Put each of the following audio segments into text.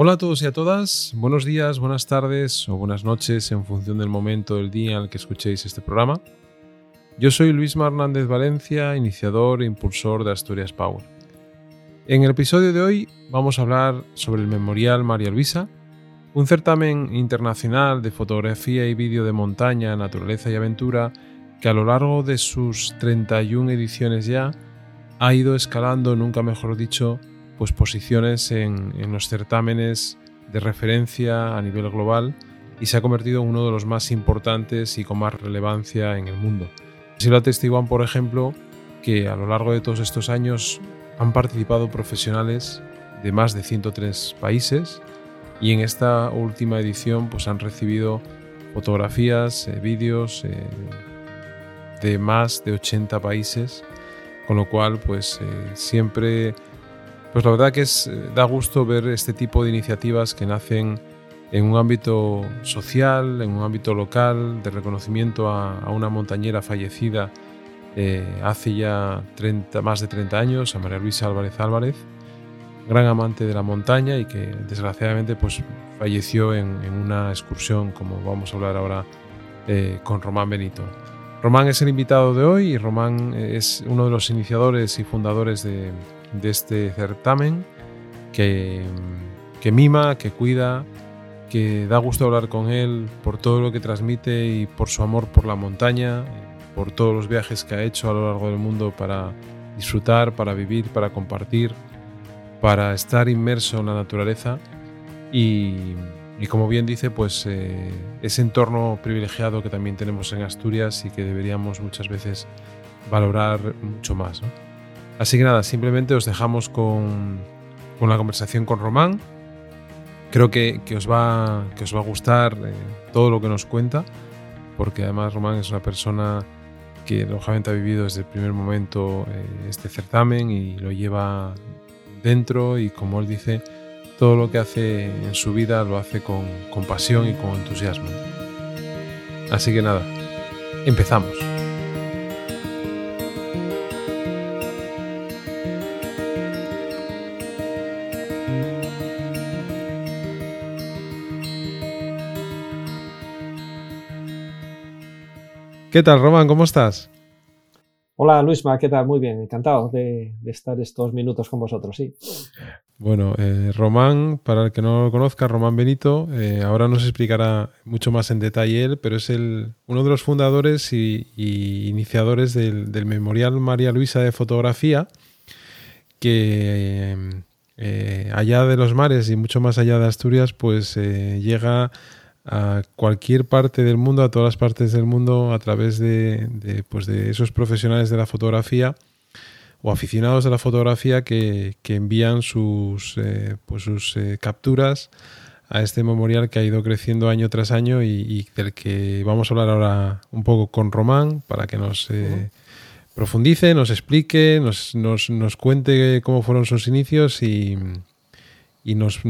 Hola a todos y a todas, buenos días, buenas tardes o buenas noches en función del momento del día en el que escuchéis este programa. Yo soy Luis Hernández Valencia, iniciador e impulsor de Asturias Power. En el episodio de hoy vamos a hablar sobre el Memorial María Luisa, un certamen internacional de fotografía y vídeo de montaña, naturaleza y aventura que a lo largo de sus 31 ediciones ya ha ido escalando, nunca mejor dicho, pues posiciones en, los certámenes de referencia a nivel global y se ha convertido en uno de los más importantes y con más relevancia en el mundo. Así lo atestiguan, por ejemplo, que a lo largo de todos estos años han participado profesionales de más de 103 países y en esta última edición pues han recibido fotografías, eh, vídeos eh, de más de 80 países, con lo cual pues eh, siempre pues la verdad que es, eh, da gusto ver este tipo de iniciativas que nacen en un ámbito social, en un ámbito local, de reconocimiento a, una montañera fallecida eh, hace ya 30, más de 30 años, a María Luisa Álvarez Álvarez, gran amante de la montaña y que desgraciadamente pues, falleció en, una excursión, como vamos a hablar ahora eh, con Román Benito. Román es el invitado de hoy y Román es uno de los iniciadores y fundadores de, de este certamen que, que mima, que cuida, que da gusto hablar con él por todo lo que transmite y por su amor por la montaña, por todos los viajes que ha hecho a lo largo del mundo para disfrutar, para vivir, para compartir, para estar inmerso en la naturaleza y, como bien dice, pues eh, ese entorno privilegiado que también tenemos en Asturias y que deberíamos muchas veces valorar mucho más. Así que nada, simplemente os dejamos con, la conversación con Román. Creo que, os, va, que os va a gustar eh, todo lo que nos cuenta, porque además Román es una persona que lógicamente ha vivido desde el primer momento eh, este certamen y lo lleva dentro y como él dice, todo lo que hace en su vida lo hace con, con pasión y con entusiasmo. Así que nada, empezamos. ¿Qué tal, Román? ¿Cómo estás? Hola, Luisma, ¿qué tal? Muy bien, encantado de, estar estos minutos con vosotros, sí. Bueno, eh, Román, para el que no lo conozca, Román Benito, eh, ahora nos explicará mucho más en detalle él, pero es el, uno de los fundadores y, iniciadores del, Memorial María Luisa de Fotografía, que eh, allá de los mares y mucho más allá de Asturias, pues llega a cualquier parte del mundo, a todas las partes del mundo, a través de, pues de esos profesionales de la fotografía o aficionados de la fotografía que, envían sus, eh, pues sus eh, capturas a este memorial que ha ido creciendo año tras año y, del que vamos a hablar ahora un poco con Román para que nos eh, profundice, nos explique, nos, nos, nos cuente cómo fueron sus inicios y, y nos,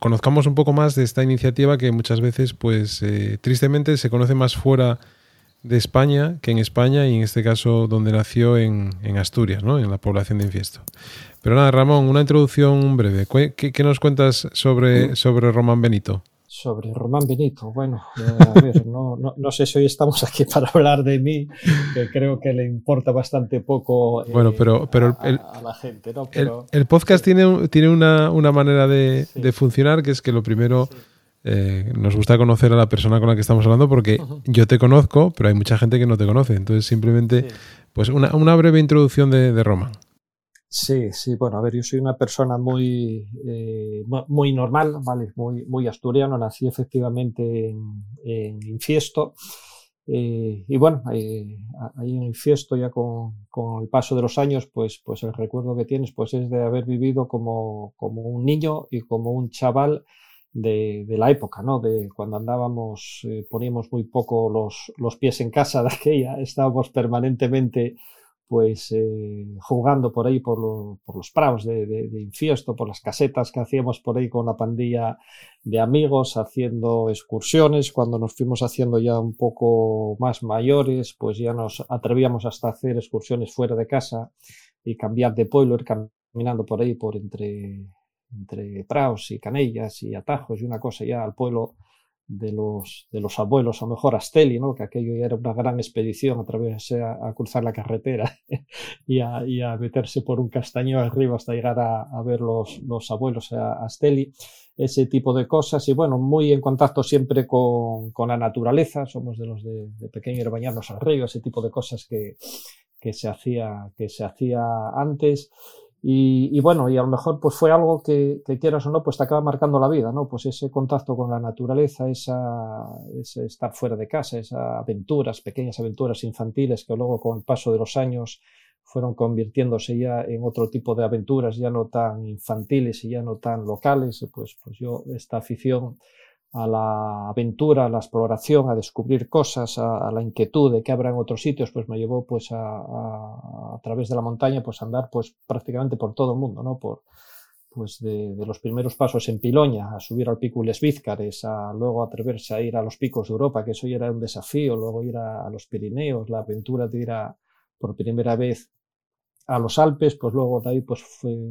conozcamos un poco más de esta iniciativa que muchas veces, pues eh, tristemente, se conoce más fuera de España que en España y en este caso donde nació en, Asturias, ¿no? en la población de Infiesto. Pero nada, Ramón, una introducción breve. ¿Qué, nos cuentas sobre, sobre Román Benito? Sobre Román Benito. Bueno, a ver, no, no, sé si hoy estamos aquí para hablar de mí, que creo que le importa bastante poco eh, bueno, pero, pero el, a, la gente. ¿no? Pero, el, podcast tiene, tiene una, una manera de, de, funcionar que es que lo primero... Eh, nos gusta conocer a la persona con la que estamos hablando porque yo te conozco, pero hay mucha gente que no te conoce. Entonces, simplemente, pues una, una breve introducción de, de Román. Sí, sí, bueno, a ver, yo soy una persona muy, eh, muy normal, ¿vale? Muy, muy asturiano, nací efectivamente en, en Infiesto. Eh, y bueno, eh, ahí en Infiesto ya con, con, el paso de los años, pues, pues el recuerdo que tienes pues es de haber vivido como, como un niño y como un chaval de, la época, ¿no? De cuando andábamos, poníamos muy poco los, los pies en casa de aquella, estábamos permanentemente pues eh, jugando por ahí por, los prados de, infiesto, por las casetas que hacíamos por ahí con la pandilla de amigos, haciendo excursiones. Cuando nos fuimos haciendo ya un poco más mayores, pues ya nos atrevíamos hasta hacer excursiones fuera de casa y cambiar de pueblo, ir caminando por ahí, por entre entre praos y canellas y atajos y una cosa ya al pueblo de los, de los abuelos, lo mejor Asteli, ¿no? que aquello ya era una gran expedición a través a, cruzar la carretera y, a, y, a, meterse por un castaño arriba hasta llegar a, a ver los, los abuelos a Asteli, ese tipo de cosas y bueno, muy en contacto siempre con, con la naturaleza, somos de los de, de pequeño ir bañarnos al río, ese tipo de cosas que, que se hacía, que se hacía antes y, bueno, y a lo mejor pues fue algo que, que, quieras o no, pues te acaba marcando la vida, ¿no? Pues ese contacto con la naturaleza, esa, ese estar fuera de casa, esas aventuras, pequeñas aventuras infantiles que luego con el paso de los años fueron convirtiéndose ya en otro tipo de aventuras, ya no tan infantiles y ya no tan locales, pues, pues yo esta afición a la aventura, a la exploración, a descubrir cosas, a, la inquietud de qué habrá otros sitios, pues me llevó pues a, través de la montaña pues a andar pues prácticamente por todo el mundo, ¿no? Por, pues de, de, los primeros pasos en Piloña, a subir al pico Les Vízcares, a luego atreverse a ir a los picos de Europa, que eso ya era un desafío, luego ir a, los Pirineos, la aventura de ir a, por primera vez a los Alpes, pues luego de ahí pues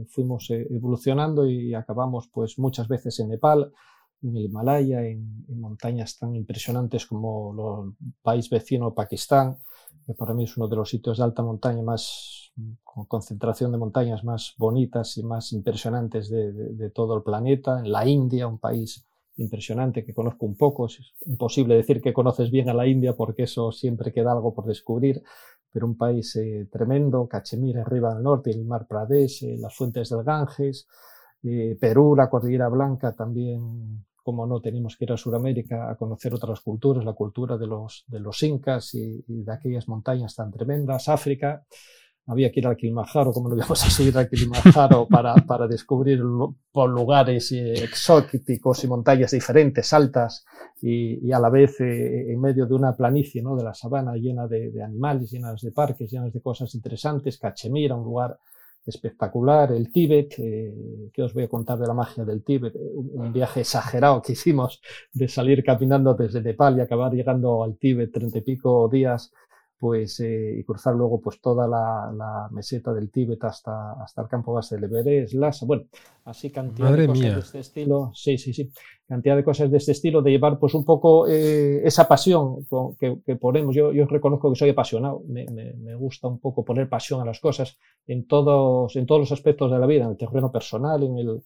fuimos eh, evolucionando y acabamos pues muchas veces en Nepal, en el Himalaya, en, montañas tan impresionantes como el país vecino Pakistán, que para mí es uno de los sitios de alta montaña más, con concentración de montañas más bonitas y más impresionantes de, de, todo el planeta, en la India, un país impresionante que conozco un poco, es imposible decir que conoces bien a la India porque eso siempre queda algo por descubrir, pero un país eh, tremendo, Cachemira arriba al norte, el mar Pradesh, eh, las fuentes del Ganges, eh, Perú, la Cordillera Blanca también como no tenemos que ir a Sudamérica a conocer otras culturas, la cultura de los, de los incas y, de aquellas montañas tan tremendas, África, había que ir al Kilimanjaro, como no íbamos a subir al Kilimanjaro para, para descubrir lugares eh, exóticos y montañas diferentes, altas y, y a la vez eh, en medio de una planicie, ¿no? de la sabana llena de, de, animales, llenas de parques, llenas de cosas interesantes, Cachemira, un lugar espectacular, el Tíbet, eh, que os voy a contar de la magia del Tíbet, eh, un, viaje exagerado que hicimos de salir caminando desde Nepal y acabar llegando al Tíbet treinta y pico días pues eh, y cruzar luego pues toda la, la, meseta del Tíbet hasta, hasta el campo base del Everest, Lhasa, bueno, así cantidad de cosas de este estilo, sí, sí, sí, cantidad de cosas de este estilo, de llevar pues un poco eh, esa pasión que, que, ponemos, yo, yo reconozco que soy apasionado, me, me, me, gusta un poco poner pasión a las cosas en todos, en todos los aspectos de la vida, en el terreno personal, en el,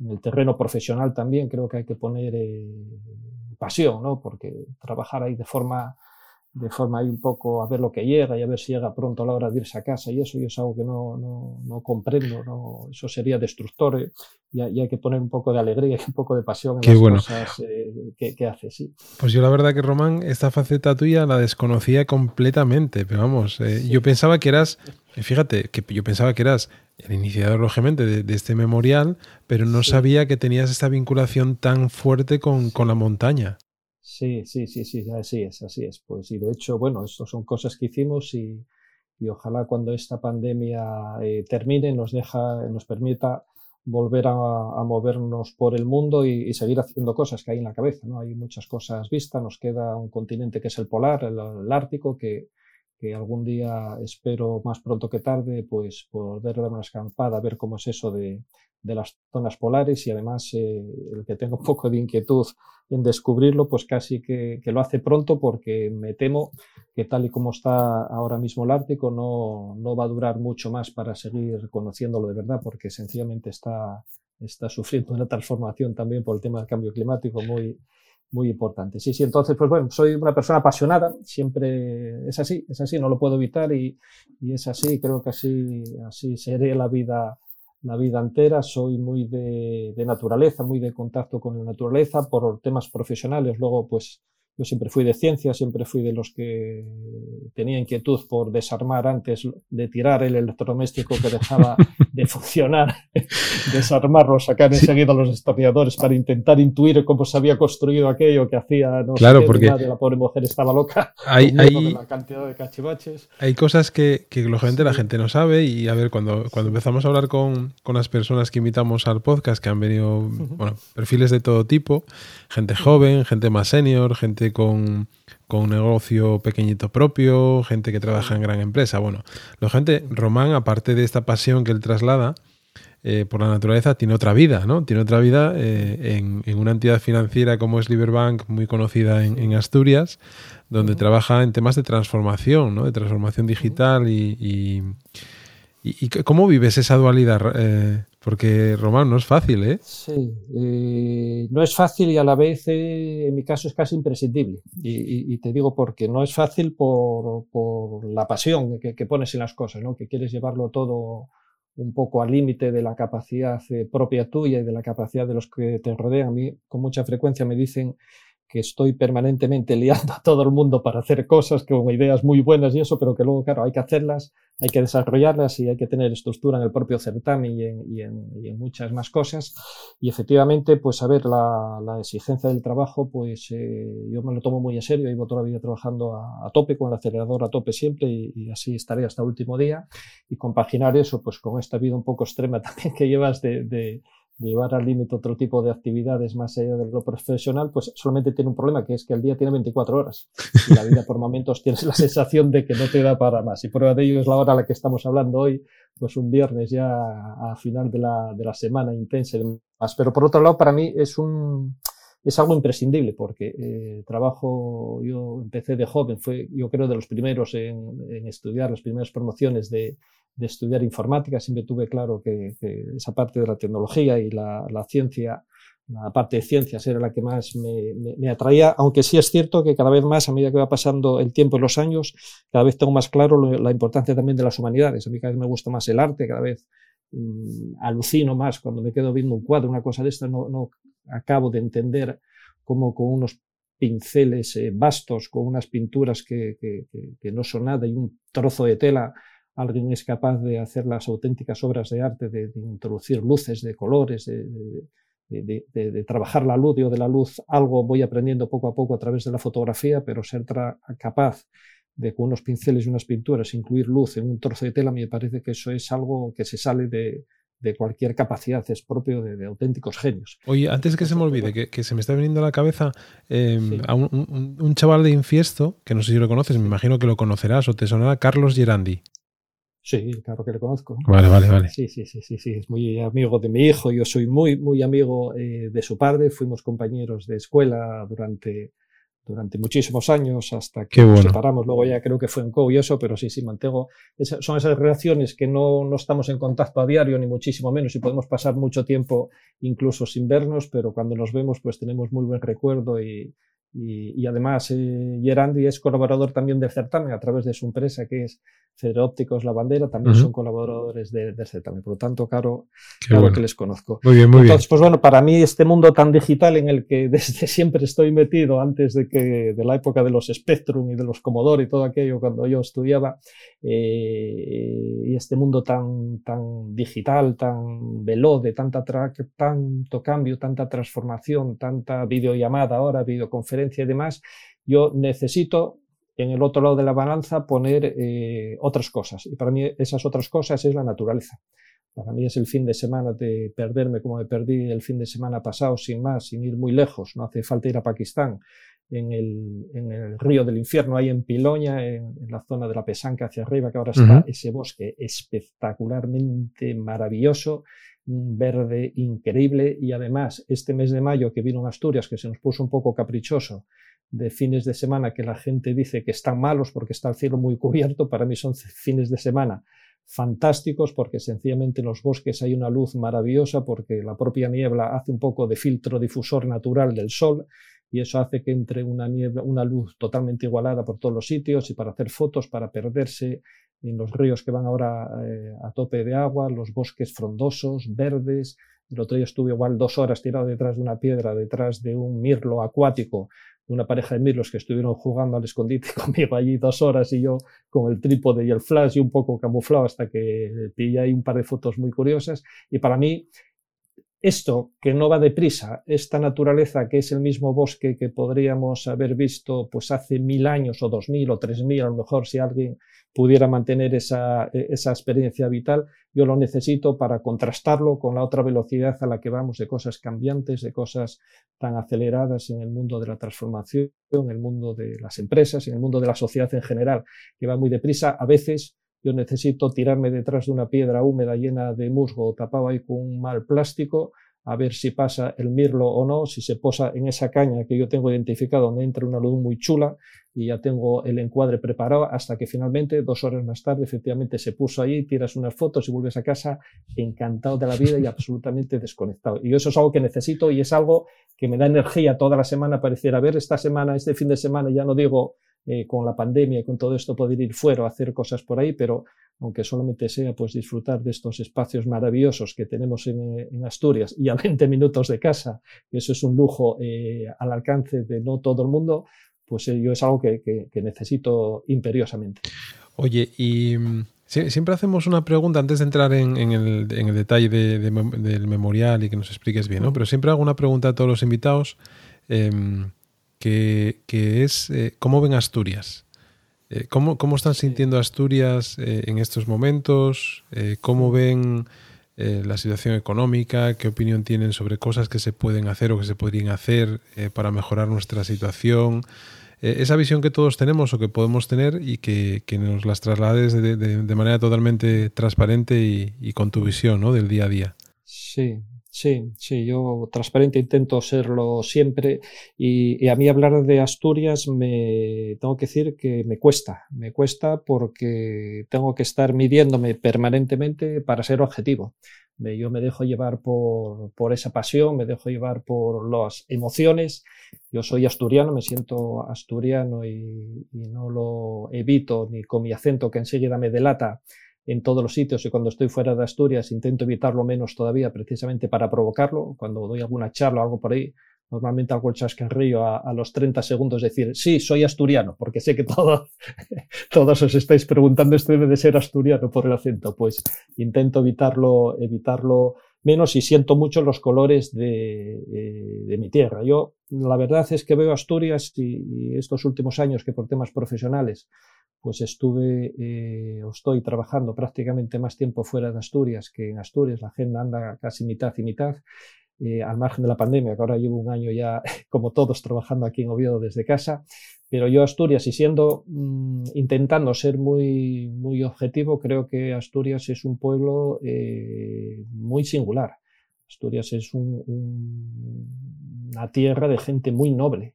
en el terreno profesional también, creo que hay que poner eh, pasión, ¿no? Porque trabajar ahí de forma de forma ahí un poco a ver lo que llega y a ver si llega pronto a la hora de irse a casa y eso yo es algo que no, no, no comprendo, no, eso sería destructor eh, y, y, hay que poner un poco de alegría y un poco de pasión en Qué las bueno. cosas eh, que, que, hace, sí. Pues yo la verdad que Román, esta faceta tuya la desconocía completamente, pero vamos, eh, sí. yo pensaba que eras, fíjate, que yo pensaba que eras el iniciador, lógicamente, de, de este memorial, pero no sí. sabía que tenías esta vinculación tan fuerte con, con la montaña. Sí, sí, sí, sí, así es, así es. Pues y de hecho, bueno, esto son cosas que hicimos y, y ojalá cuando esta pandemia eh, termine nos deja, nos permita volver a, a movernos por el mundo y, y, seguir haciendo cosas que hay en la cabeza, ¿no? Hay muchas cosas vistas, nos queda un continente que es el polar, el, el Ártico, que, que algún día espero más pronto que tarde, pues poder dar una escampada, ver cómo es eso de, de las zonas polares y además eh, el que tenga un poco de inquietud en descubrirlo, pues casi que, que, lo hace pronto porque me temo que tal y como está ahora mismo el Ártico no, no va a durar mucho más para seguir conociéndolo de verdad porque sencillamente está, está sufriendo una transformación también por el tema del cambio climático muy, muy importante. Sí, sí, entonces, pues bueno, soy una persona apasionada, siempre es así, es así, no lo puedo evitar y, y es así, creo que así, así seré la vida la vida entera, soy muy de, de, naturaleza, muy de contacto con la naturaleza por temas profesionales. Luego, pues yo siempre fui de ciencia, siempre fui de los que tenía inquietud por desarmar antes de tirar el electrodoméstico que dejaba de funcionar, desarmarlo, sacar enseguida los destornilladores para intentar intuir cómo se había construido aquello que hacía, no claro, sé porque madre, la pobre mujer estaba loca, hay, hay, la cantidad de cachivaches. Hay cosas que, que lógicamente sí. la gente no sabe y a ver, cuando, cuando empezamos a hablar con, con las personas que invitamos al podcast, que han venido, uh -huh. bueno, perfiles de todo tipo, gente joven, gente más senior, gente con, con, un negocio pequeñito propio, gente que trabaja en gran empresa. Bueno, la gente, Román, aparte de esta pasión que él traslada, eh, por la naturaleza, tiene otra vida, ¿no? Tiene otra vida eh, en, una entidad financiera como es Liberbank, muy conocida en, Asturias, donde trabaja en temas de transformación, ¿no? De transformación digital y, y, ¿cómo vives esa dualidad? Eh, porque, Román, no es fácil, ¿eh? Sí, no es fácil y a la vez, en mi caso, es casi imprescindible. Y, te digo porque no es fácil por, por la pasión que, que, pones en las cosas, ¿no? Que quieres llevarlo todo un poco al límite de la capacidad eh, propia tuya y de la capacidad de los que te rodean. A mí con mucha frecuencia me dicen que estoy permanentemente liando a todo el mundo para hacer cosas con ideas muy buenas y eso, pero que luego, claro, hay que hacerlas, hay que desarrollarlas y hay que tener estructura en el propio certamen y en, y en, y en muchas más cosas. Y efectivamente, pues a ver, la, la exigencia del trabajo, pues eh, yo me lo tomo muy en serio, llevo toda la vida trabajando a, a tope, con el acelerador a tope siempre y, y, así estaré hasta el último día. Y compaginar eso, pues con esta vida un poco extrema también que llevas de, de llevar al límite otro tipo de actividades más allá de lo profesional, pues solamente tiene un problema, que es que el día tiene 24 horas. Y la vida por momentos tienes la sensación de que no te da para más. Y prueba de ello es la hora a la que estamos hablando hoy, pues un viernes ya a final de la, de la semana intensa y demás. Pero por otro lado, para mí es un, es algo imprescindible porque eh, trabajo, yo empecé de joven, fue yo creo de los primeros en, en estudiar, las primeras promociones de, de, estudiar informática, siempre tuve claro que, esa parte de la tecnología y la, ciencia, la parte de ciencias era la que más me, atraía, aunque sí es cierto que cada vez más, a medida que va pasando el tiempo y los años, cada vez tengo más claro la importancia también de las humanidades. A mí cada vez me gusta más el arte, cada vez mmm, alucino más cuando me quedo viendo un cuadro, una cosa de esta, no, no acabo de entender cómo con unos pinceles eh, vastos, con unas pinturas que, que, no son nada y un trozo de tela, alguien es capaz de hacer las auténticas obras de arte, de, de introducir luces, de colores, de, de, de, trabajar la luz. Yo de la luz algo voy aprendiendo poco a poco a través de la fotografía, pero ser capaz de con unos pinceles y unas pinturas incluir luz en un trozo de tela, me parece que eso es algo que se sale de, de cualquier capacidad, es propio de, de auténticos genios. Oye, antes que se me olvide, que, que se me está viniendo a la cabeza eh, sí. a un, un, un, chaval de Infiesto, que no sé si lo conoces, me imagino que lo conocerás o te sonará, Carlos Gerandi. Sí, claro que lo conozco. Vale, vale, vale. Sí, sí, sí, sí, sí, es muy amigo de mi hijo, yo soy muy, muy amigo eh, de su padre, fuimos compañeros de escuela durante durante muchísimos años hasta que bueno. nos separamos. Luego ya creo que fue en Co y eso, pero sí, sí, mantengo. Esa, son esas relaciones que no, no estamos en contacto a diario, ni muchísimo menos, y podemos pasar mucho tiempo incluso sin vernos, pero cuando nos vemos, pues tenemos muy buen recuerdo y, y, y además eh, Gerandi es colaborador también del certamen a través de su empresa que es Federópticos La Bandera, también uh -huh. son colaboradores del de certamen. Por lo tanto, claro, claro bueno. que les conozco. Muy bien, muy Entonces, bien. pues bueno, para mí este mundo tan digital en el que desde siempre estoy metido, antes de que de la época de los Spectrum y de los Commodore y todo aquello cuando yo estudiaba, eh, y este mundo tan, tan digital, tan veloz, de tanta tanto cambio, tanta transformación, tanta videollamada ahora, videoconferencia y demás, yo necesito en el otro lado de la balanza poner eh, otras cosas. Y para mí esas otras cosas es la naturaleza. Para mí es el fin de semana de perderme como me perdí el fin de semana pasado sin más, sin ir muy lejos. No hace falta ir a Pakistán. En el, en el río del infierno, ahí en Piloña, en, en, la zona de la Pesanca hacia arriba, que ahora está uh -huh. ese bosque espectacularmente maravilloso, un verde increíble y además este mes de mayo que vino en Asturias, que se nos puso un poco caprichoso, de fines de semana que la gente dice que están malos porque está el cielo muy cubierto, para mí son fines de semana fantásticos porque sencillamente en los bosques hay una luz maravillosa porque la propia niebla hace un poco de filtro difusor natural del sol y eso hace que entre una niebla, una luz totalmente igualada por todos los sitios y para hacer fotos, para perderse en los ríos que van ahora eh, a tope de agua, los bosques frondosos, verdes. El otro día estuve igual dos horas tirado detrás de una piedra, detrás de un mirlo acuático, una pareja de mirlos que estuvieron jugando al escondite conmigo allí dos horas y yo con el trípode y el flash y un poco camuflado hasta que pillé ahí un par de fotos muy curiosas. Y para mí, esto que no va deprisa, esta naturaleza que es el mismo bosque que podríamos haber visto pues hace mil años o dos mil o tres mil, a lo mejor si alguien pudiera mantener esa, esa experiencia vital, yo lo necesito para contrastarlo con la otra velocidad a la que vamos de cosas cambiantes, de cosas tan aceleradas en el mundo de la transformación, en el mundo de las empresas, en el mundo de la sociedad en general, que va muy deprisa, a veces yo necesito tirarme detrás de una piedra húmeda llena de musgo tapado ahí con un mal plástico, a ver si pasa el mirlo o no, si se posa en esa caña que yo tengo identificado donde entra una luz muy chula y ya tengo el encuadre preparado hasta que finalmente, dos horas más tarde, efectivamente se puso ahí, tiras unas fotos y vuelves a casa encantado de la vida y absolutamente desconectado. Y eso es algo que necesito y es algo que me da energía toda la semana para decir, a ver, esta semana, este fin de semana, ya no digo eh, con la pandemia y con todo esto poder ir fuera hacer cosas por ahí, pero aunque solamente sea pues disfrutar de estos espacios maravillosos que tenemos en, eh, Asturias y a 20 minutos de casa, eso es un lujo eh, al alcance de no todo el mundo, pues yo es algo que, necesito imperiosamente. Oye, y mm, siempre hacemos una pregunta antes de entrar en, el, detalle del memorial y que nos expliques bien, ¿no? Pero siempre hago una pregunta a todos los invitados. Em, que, es eh, cómo ven Asturias. Eh, ¿cómo, están sintiendo Asturias eh, en estos momentos? ¿Cómo ven la situación económica? ¿Qué opinión tienen sobre cosas que se pueden hacer o que se podrían hacer para mejorar nuestra situación? esa visión que todos tenemos o que podemos tener y que, nos las traslades de, manera totalmente transparente y, y, con tu visión ¿no? del día a día. Sí, Sí, sí, yo transparente intento serlo siempre y, a mí hablar de Asturias me tengo que decir que me cuesta, me cuesta porque tengo que estar midiéndome permanentemente para ser objetivo. yo me dejo llevar por, por, esa pasión, me dejo llevar por las emociones. Yo soy asturiano, me siento asturiano y, y no lo evito ni con mi acento que enseguida me delata en todos los sitios y cuando estoy fuera de Asturias intento evitarlo menos todavía precisamente para provocarlo. Cuando doy alguna charla o algo por ahí, normalmente hago el chascarrillo a, a los 30 segundos decir, sí, soy asturiano, porque sé que todos, todos os estáis preguntando, esto debe de ser asturiano por el acento. Pues intento evitarlo, evitarlo menos y siento mucho los colores de, eh, de mi tierra. Yo, la verdad es que veo Asturias y estos últimos años que por temas profesionales pues estuve eh, o estoy trabajando prácticamente más tiempo fuera de Asturias que en Asturias. La agenda anda casi mitad y mitad, eh, al margen de la pandemia, que ahora llevo un año ya, como todos, trabajando aquí en Oviedo desde casa. Pero yo Asturias, y siendo, mm, intentando ser muy, muy objetivo, creo que Asturias es un pueblo eh, muy singular. Asturias es una tierra de gente muy noble,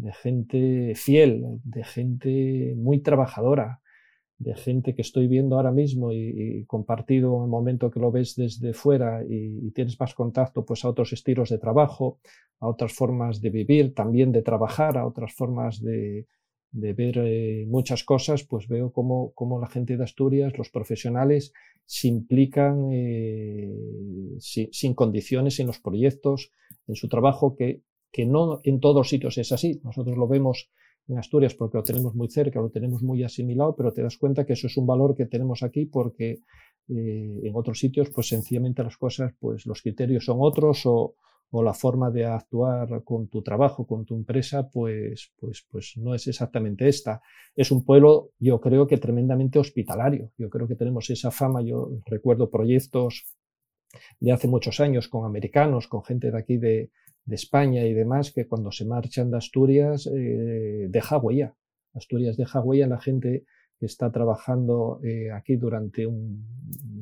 de gente fiel, de gente muy trabajadora, de gente que estoy viendo ahora mismo y, compartido en el momento que lo ves desde fuera y, tienes más contacto pues a otros estilos de trabajo, a otras formas de vivir, también de trabajar, a otras formas de, ver eh, muchas cosas, pues veo cómo, la gente de Asturias, los profesionales, se implican eh, sin condiciones en los proyectos, en su trabajo, que que no en todos sitios es así. Nosotros lo vemos en Asturias porque lo tenemos muy cerca, lo tenemos muy asimilado, pero te das cuenta que eso es un valor que tenemos aquí porque eh, en otros sitios, pues sencillamente las cosas, pues los criterios son otros o, o, la forma de actuar con tu trabajo, con tu empresa, pues, pues, pues no es exactamente esta. Es un pueblo, yo creo que tremendamente hospitalario. Yo creo que tenemos esa fama. Yo recuerdo proyectos de hace muchos años con americanos, con gente de aquí de, de España y demás, que cuando se marchan de Asturias eh, deja huella. Asturias deja huella en la gente que está trabajando eh, aquí durante un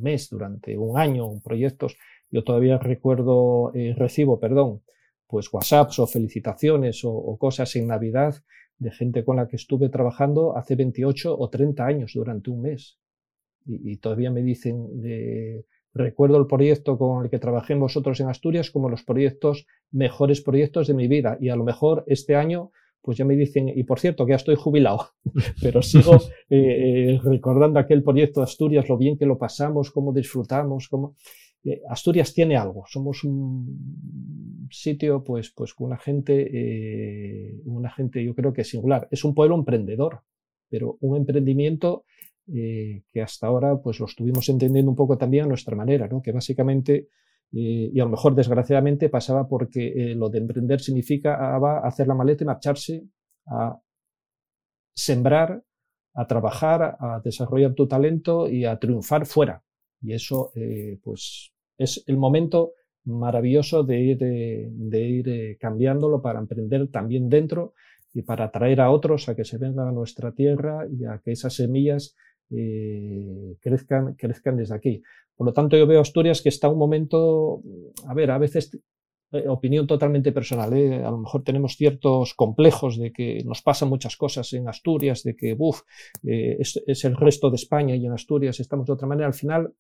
mes, durante un año, en proyectos. Yo todavía recuerdo, eh, recibo, perdón, pues WhatsApps o felicitaciones o, cosas en Navidad de gente con la que estuve trabajando hace 28 o 30 años durante un mes. Y, y todavía me dicen Recuerdo el proyecto con el que trabajé vosotros en Asturias como los proyectos, mejores proyectos de mi vida. Y a lo mejor este año, pues ya me dicen, y por cierto, que ya estoy jubilado, pero sigo eh, eh, recordando aquel proyecto de Asturias, lo bien que lo pasamos, cómo disfrutamos, cómo... Eh, Asturias tiene algo, somos un sitio pues, pues con una gente, una gente yo creo que singular. Es un pueblo emprendedor, pero un emprendimiento eh, que hasta ahora pues lo estuvimos entendiendo un poco también a nuestra manera, ¿no? que básicamente, eh, y a lo mejor desgraciadamente pasaba porque eh, lo de emprender significa hacer la maleta y marcharse a sembrar, a trabajar, a desarrollar tu talento y a triunfar fuera. Y eso pues es el momento maravilloso de ir, de ir cambiándolo para emprender también dentro y para atraer a otros a que se vengan a nuestra tierra y a que esas semillas eh, crezcan, crezcan desde aquí. Por lo tanto, yo veo Asturias que está un momento, a ver, a veces eh, opinión totalmente personal. ¿eh? A lo mejor tenemos ciertos complejos de que nos pasan muchas cosas en Asturias, de que uf, eh, es, es, el resto de España y en Asturias estamos de otra manera. Al final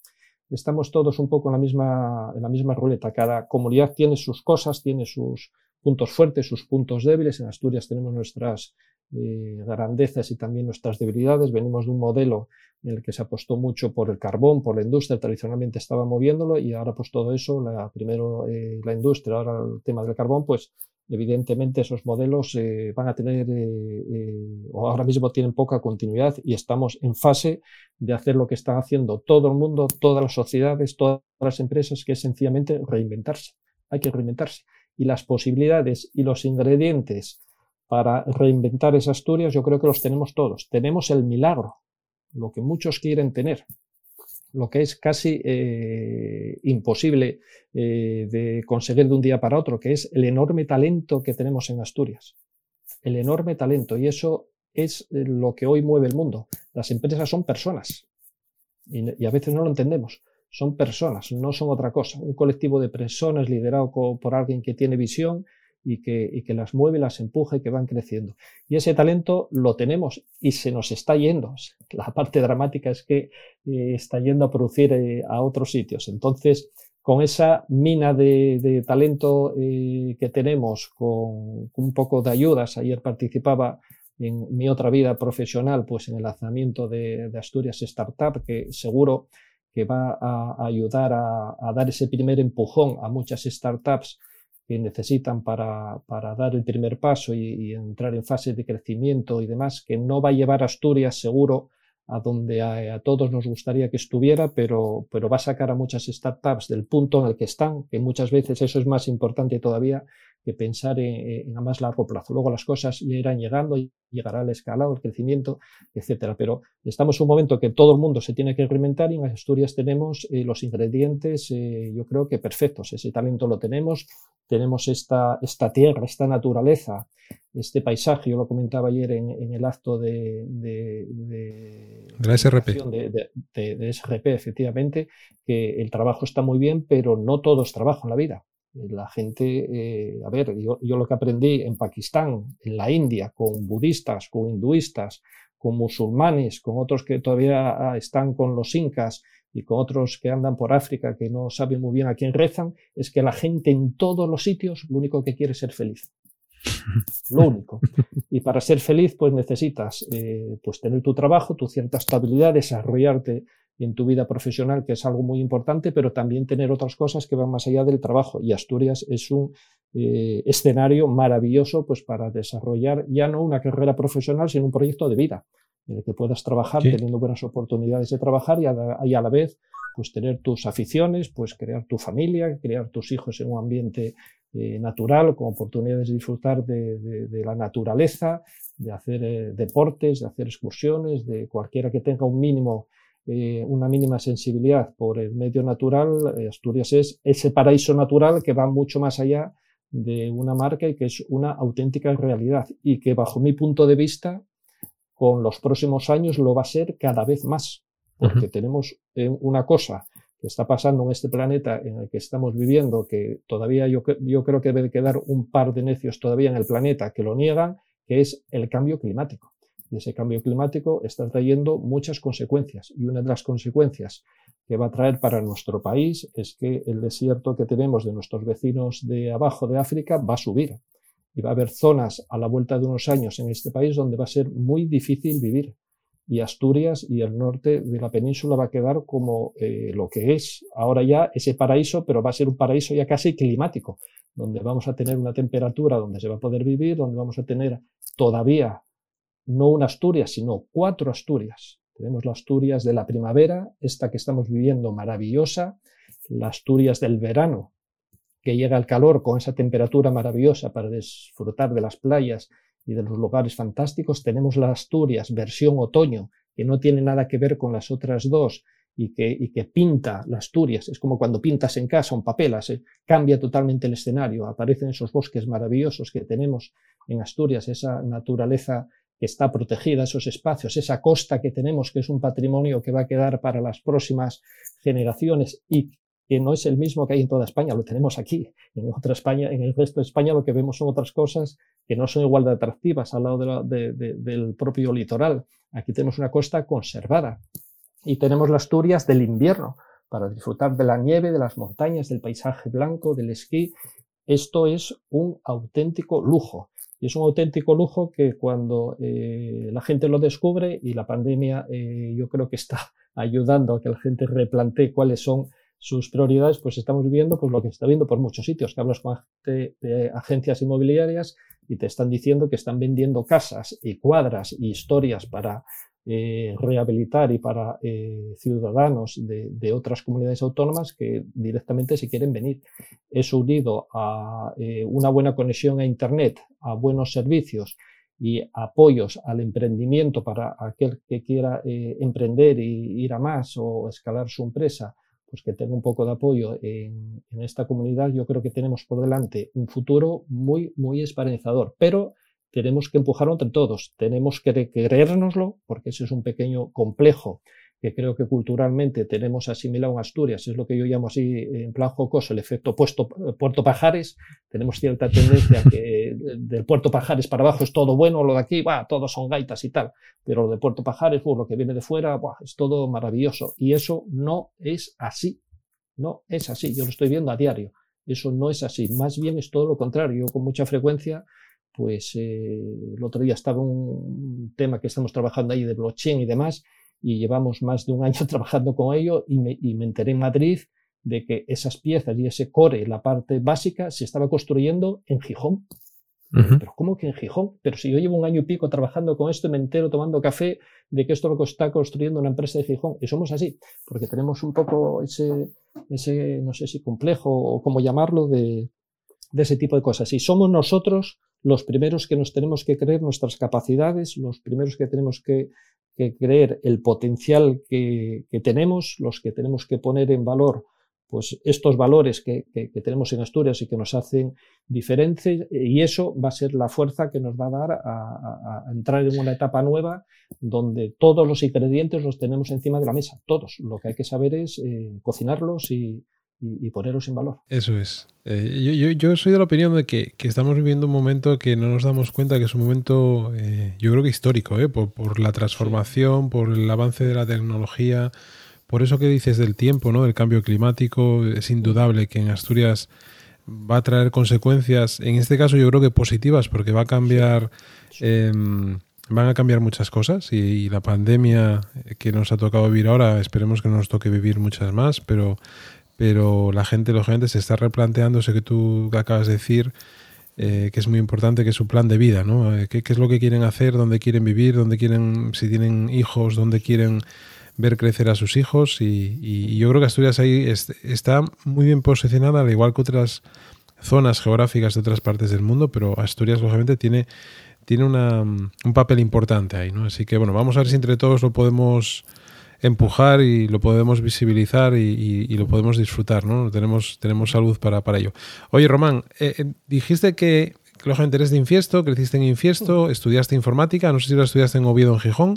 estamos todos un poco en la misma, en la misma ruleta. Cada comunidad tiene sus cosas, tiene sus puntos fuertes, sus puntos débiles. En Asturias tenemos nuestras eh, grandezas y también nuestras debilidades. Venimos de un modelo en el que se apostó mucho por el carbón, por la industria, tradicionalmente estaba moviéndolo y ahora pues todo eso, la, primero eh, la industria, ahora el tema del carbón, pues evidentemente esos modelos eh, van a tener o ahora mismo tienen poca continuidad y estamos en fase de hacer lo que están haciendo todo el mundo, todas las sociedades, todas las empresas, que es sencillamente reinventarse. Hay que reinventarse. Y las posibilidades y los ingredientes para reinventar esas Asturias yo creo que los tenemos todos. Tenemos el milagro, lo que muchos quieren tener, lo que es casi eh, imposible eh, de conseguir de un día para otro, que es el enorme talento que tenemos en Asturias. El enorme talento. Y eso es eh, lo que hoy mueve el mundo. Las empresas son personas. Y a veces no lo entendemos. Son personas, no son otra cosa. Un colectivo de personas liderado por alguien que tiene visión y que, que las mueve, las empuja y que van creciendo. Y ese talento lo tenemos y se nos está yendo. La parte dramática es que eh, está yendo a producir eh, a otros sitios. Entonces, con esa mina de, talento eh, que tenemos, con, un poco de ayudas, ayer participaba en mi otra vida profesional, pues en el lanzamiento de, Asturias Startup, que seguro que va a ayudar a, dar ese primer empujón a muchas startups que necesitan para, para dar el primer paso y, entrar en fase de crecimiento y demás, que no va a llevar a Asturias seguro a donde a, todos nos gustaría que estuviera, pero, pero va a sacar a muchas startups del punto en el que están, que muchas veces eso es más importante todavía que pensar en, a más largo plazo. Luego las cosas irán llegando y llegará el escalado, el crecimiento, etcétera. Pero estamos en un momento que todo el mundo se tiene que reinventar y en Asturias tenemos eh, los ingredientes, eh, yo creo que perfectos. Ese talento lo tenemos, tenemos esta, esta tierra, esta naturaleza, este paisaje, yo lo comentaba ayer en, el acto de, de, de, la SRP. De, SRP, efectivamente, que el trabajo está muy bien, pero no todo es trabajo en la vida. La gente, eh, a ver, yo, yo, lo que aprendí en Pakistán, en la India, con budistas, con hinduistas, con musulmanes, con otros que todavía ah, están con los incas, y con otros que andan por África que no saben muy bien a quién rezan, es que la gente en todos los sitios lo único que quiere es ser feliz. Lo único. Y para ser feliz, pues necesitas eh, pues tener tu trabajo, tu cierta estabilidad, desarrollarte en tu vida profesional, que es algo muy importante, pero también tener otras cosas que van más allá del trabajo. Y Asturias es un eh, escenario maravilloso pues para desarrollar ya no una carrera profesional, sino un proyecto de vida en el que puedas trabajar teniendo buenas oportunidades de trabajar y a, la, vez pues tener tus aficiones, pues crear tu familia, crear tus hijos en un ambiente eh, natural, con oportunidades de disfrutar de, la naturaleza, de hacer eh, deportes, de hacer excursiones, de cualquiera que tenga un mínimo, eh, una mínima sensibilidad por el medio natural. Asturias es ese paraíso natural que va mucho más allá de una marca y que es una auténtica realidad y que bajo mi punto de vista con los próximos años lo va a ser cada vez más, porque tenemos eh, una cosa que está pasando en este planeta en el que estamos viviendo, que todavía yo, yo creo que debe quedar un par de necios todavía en el planeta que lo niegan, que es el cambio climático. Y ese cambio climático está trayendo muchas consecuencias. Y una de las consecuencias que va a traer para nuestro país es que el desierto que tenemos de nuestros vecinos de abajo de África va a subir y va a haber zonas a la vuelta de unos años en este país donde va a ser muy difícil vivir. Y Asturias y el norte de la península va a quedar como eh, lo que es ahora ya ese paraíso, pero va a ser un paraíso ya casi climático, donde vamos a tener una temperatura donde se va a poder vivir, donde vamos a tener todavía no una Asturias, sino cuatro Asturias. Tenemos la Asturias de la primavera, esta que estamos viviendo maravillosa, la Asturias del verano, que llega el calor con esa temperatura maravillosa para disfrutar de las playas y de los lugares fantásticos, tenemos la Asturias versión otoño, que no tiene nada que ver con las otras dos y que, y que pinta las Asturias. Es como cuando pintas en casa un papel, cambia totalmente el escenario, aparecen esos bosques maravillosos que tenemos en Asturias, esa naturaleza que está protegida, esos espacios, esa costa que tenemos, que es un patrimonio que va a quedar para las próximas generaciones y que no es el mismo que hay en toda España, lo tenemos aquí. En otra España, en el resto de España lo que vemos son otras cosas que no son igual de atractivas al lado del propio litoral. Aquí tenemos una costa conservada y tenemos las Asturias del invierno para disfrutar de la nieve, de las montañas, del paisaje blanco, del esquí. Esto es un auténtico lujo. Y es un auténtico lujo que cuando eh, la gente lo descubre y la pandemia eh, yo creo que está ayudando a que la gente replantee cuáles son sus prioridades, pues estamos viviendo pues, lo que se está viendo por muchos sitios, que hablas con de agencias inmobiliarias y te están diciendo que están vendiendo casas y cuadras y historias para eh, rehabilitar y para eh, ciudadanos de, otras comunidades autónomas que directamente se quieren venir. Eso unido a eh, una buena conexión a Internet, a buenos servicios y apoyos al emprendimiento para aquel que quiera emprender y ir a más o escalar su empresa, pues que tenga un poco de apoyo en, esta comunidad, yo creo que tenemos por delante un futuro muy, muy esperanzador. Pero tenemos que empujarlo entre todos, tenemos que creérnoslo, porque ese es un pequeño complejo que creo que culturalmente tenemos asimilado en Asturias, es lo que yo llamo así en plan jocoso, el efecto Puerto Pajares, tenemos cierta tendencia que del Puerto Pajares para abajo es todo bueno, lo de aquí, bah, todos son gaitas y tal, pero lo de Puerto Pajares, uh, lo que viene de fuera, es todo maravilloso, y eso no es así, no es así, yo lo estoy viendo a diario, eso no es así, más bien es todo lo contrario, con mucha frecuencia pues eh, el otro día estaba un tema que estamos trabajando ahí de blockchain y demás, y llevamos más de un año trabajando con ello y me, y me enteré en Madrid de que esas piezas y ese core, la parte básica, se estaba construyendo en Gijón. Pero ¿cómo que en Gijón? Pero si yo llevo un año y pico trabajando con esto y me entero tomando café de que esto lo está construyendo una empresa de Gijón. Y somos así, porque tenemos un poco ese, ese no sé si complejo o cómo llamarlo, de, de ese tipo de cosas. Y somos nosotros los primeros que nos tenemos que creer nuestras capacidades, los primeros que tenemos que creer el potencial que, tenemos, los que tenemos que poner en valor pues estos valores que, tenemos en Asturias y que nos hacen diferentes y eso va a ser la fuerza que nos va a dar a, entrar en una etapa nueva donde todos los ingredientes los tenemos encima de la mesa, todos. Lo que hay que saber es eh, cocinarlos y, y, ponerlos en valor. Eso es. Eh, yo, soy de la opinión de que, estamos viviendo un momento que no nos damos cuenta que es un momento, eh, yo creo que histórico, eh, por, la transformación, por el avance de la tecnología, por eso que dices del tiempo, ¿no? del cambio climático. Es indudable que en Asturias va a traer consecuencias, en este caso yo creo que positivas, porque va a cambiar... Em, van a cambiar muchas cosas y, la pandemia que nos ha tocado vivir ahora, esperemos que no nos toque vivir muchas más, pero pero la gente, lógicamente, se está replanteando eso que tú acabas de decir, eh, que es muy importante, que es su plan de vida, ¿no? Eh, ¿Qué, es lo que quieren hacer? ¿Dónde quieren vivir? ¿Dónde quieren, si tienen hijos, dónde quieren ver crecer a sus hijos? Y, yo creo que Asturias ahí está muy bien posicionada, al igual que otras zonas geográficas de otras partes del mundo, pero Asturias, lógicamente, tiene, tiene una, un papel importante ahí, ¿no? Así que, bueno, vamos a ver si entre todos lo podemos empujar y lo podemos visibilizar y, lo podemos disfrutar, ¿no? Tenemos, tenemos salud para, para ello. Oye, Román, eh, eh, dijiste que, lógicamente eres de Infiesto, creciste en Infiesto, estudiaste informática, no sé si lo estudiaste en Oviedo o en Gijón.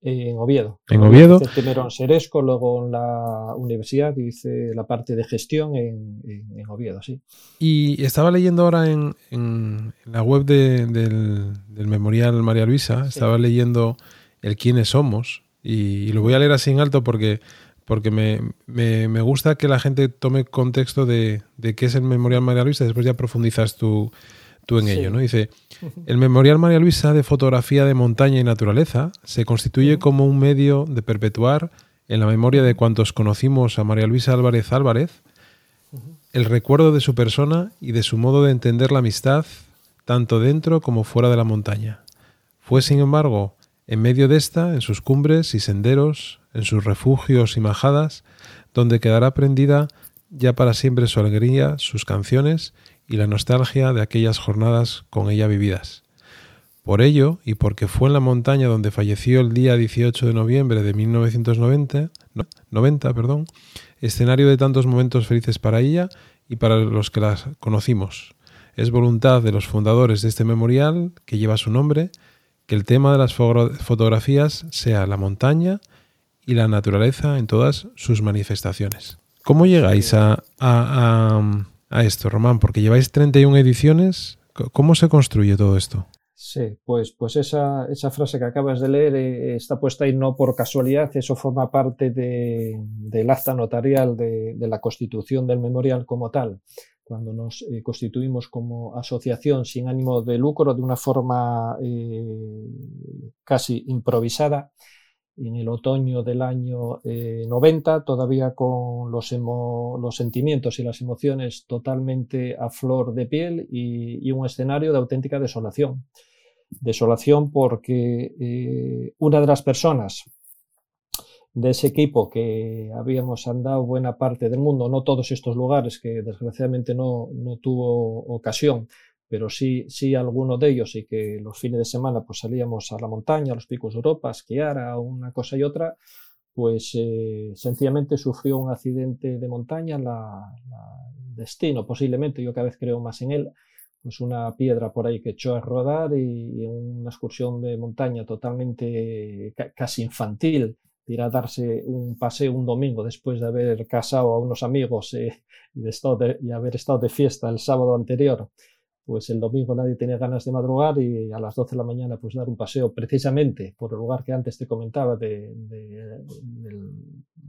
En Oviedo. En Oviedo. primero en Seresco, luego en la universidad hice la parte de gestión en, Oviedo, sí. Y estaba leyendo ahora en, en la web del, Memorial María Luisa, estaba leyendo el quiénes somos, y, lo voy a leer así en alto porque, porque me, me, gusta que la gente tome contexto de, de, qué es el Memorial María Luisa, después ya profundizas tú, tú en ello. ¿no? Dice, el Memorial María Luisa de fotografía de montaña y naturaleza se constituye como un medio de perpetuar en la memoria de cuantos conocimos a María Luisa Álvarez Álvarez el recuerdo de su persona y de su modo de entender la amistad, tanto dentro como fuera de la montaña. Fue, sin embargo, en medio de esta, en sus cumbres y senderos, en sus refugios y majadas, donde quedará prendida ya para siempre su alegría, sus canciones y la nostalgia de aquellas jornadas con ella vividas. Por ello, y porque fue en la montaña donde falleció el día 18 de noviembre de 1990, 90, perdón, escenario de tantos momentos felices para ella y para los que la conocimos. Es voluntad de los fundadores de este memorial, que lleva su nombre, que el tema de las fotografías sea la montaña y la naturaleza en todas sus manifestaciones. ¿Cómo llegáis a, esto, Román? Porque lleváis 31 ediciones. ¿Cómo se construye todo esto? Sí, pues, pues esa, esa, frase que acabas de leer eh, está puesta ahí no por casualidad, eso forma parte de, del acta notarial de, la constitución del memorial como tal, cuando nos eh, constituimos como asociación sin ánimo de lucro de una forma eh, casi improvisada en el otoño del año 90, eh, todavía con los, los, sentimientos y las emociones totalmente a flor de piel y, un escenario de auténtica desolación. Desolación porque eh, una de las personas de ese equipo que habíamos andado buena parte del mundo, no todos estos lugares que desgraciadamente no, no tuvo ocasión pero sí, sí alguno de ellos y que los fines de semana pues salíamos a la montaña, a los picos de Europa, a esquiar, a una cosa y otra, pues eh, sencillamente sufrió un accidente de montaña, la, destino posiblemente, yo cada vez creo más en él, pues una piedra por ahí que echó a rodar y, una excursión de montaña totalmente casi infantil, ir a darse un paseo un domingo después de haber casado a unos amigos eh, y, de y haber estado de fiesta el sábado anterior pues el domingo nadie tenía ganas de madrugar y a las 12 de la mañana pues dar un paseo precisamente por el lugar que antes te comentaba de, del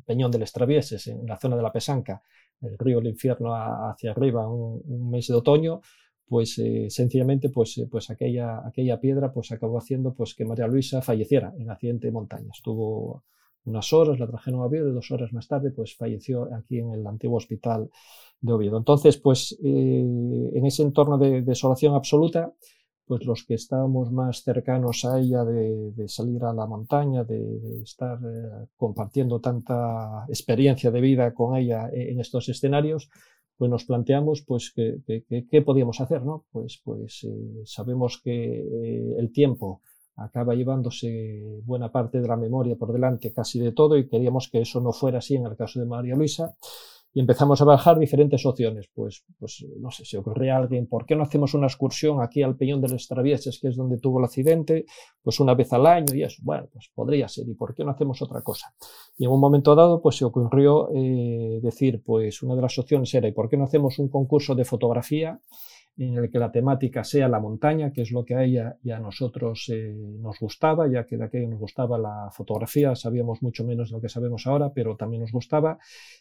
Peñón del Estravieses, en la zona de la Pesanca, el río El Infierno hacia arriba, un, mes de otoño, pues eh, sencillamente pues, eh, pues aquella, aquella piedra pues acabó haciendo pues que María Luisa falleciera en accidente de montaña. Estuvo unas horas, la trajeron a Oviedo y dos horas más tarde pues falleció aquí en el antiguo hospital de Oviedo. Entonces, pues eh, en ese entorno de desolación absoluta, pues los que estábamos más cercanos a ella de, salir a la montaña, de, estar eh, compartiendo tanta experiencia de vida con ella en estos escenarios, pues nos planteamos pues qué podíamos hacer, ¿no? Pues, pues eh, sabemos que el tiempo acaba llevándose buena parte de la memoria por delante casi de todo y queríamos que eso no fuera así en el caso de María Luisa y empezamos a bajar diferentes opciones. Pues, pues no sé, si ocurría a alguien, ¿por qué no hacemos una excursión aquí al Peñón de los Travieses, que es donde tuvo el accidente, pues una vez al año y eso? Bueno, pues podría ser, ¿y por qué no hacemos otra cosa? Y en un momento dado, pues se ocurrió eh, decir, pues una de las opciones era, ¿y por qué no hacemos un concurso de fotografía? En el que la temática sea la montaña, que es lo que a ella y a nosotros eh, nos gustaba, ya que de aquello nos gustaba la fotografía, sabíamos mucho menos de lo que sabemos ahora, pero también nos gustaba,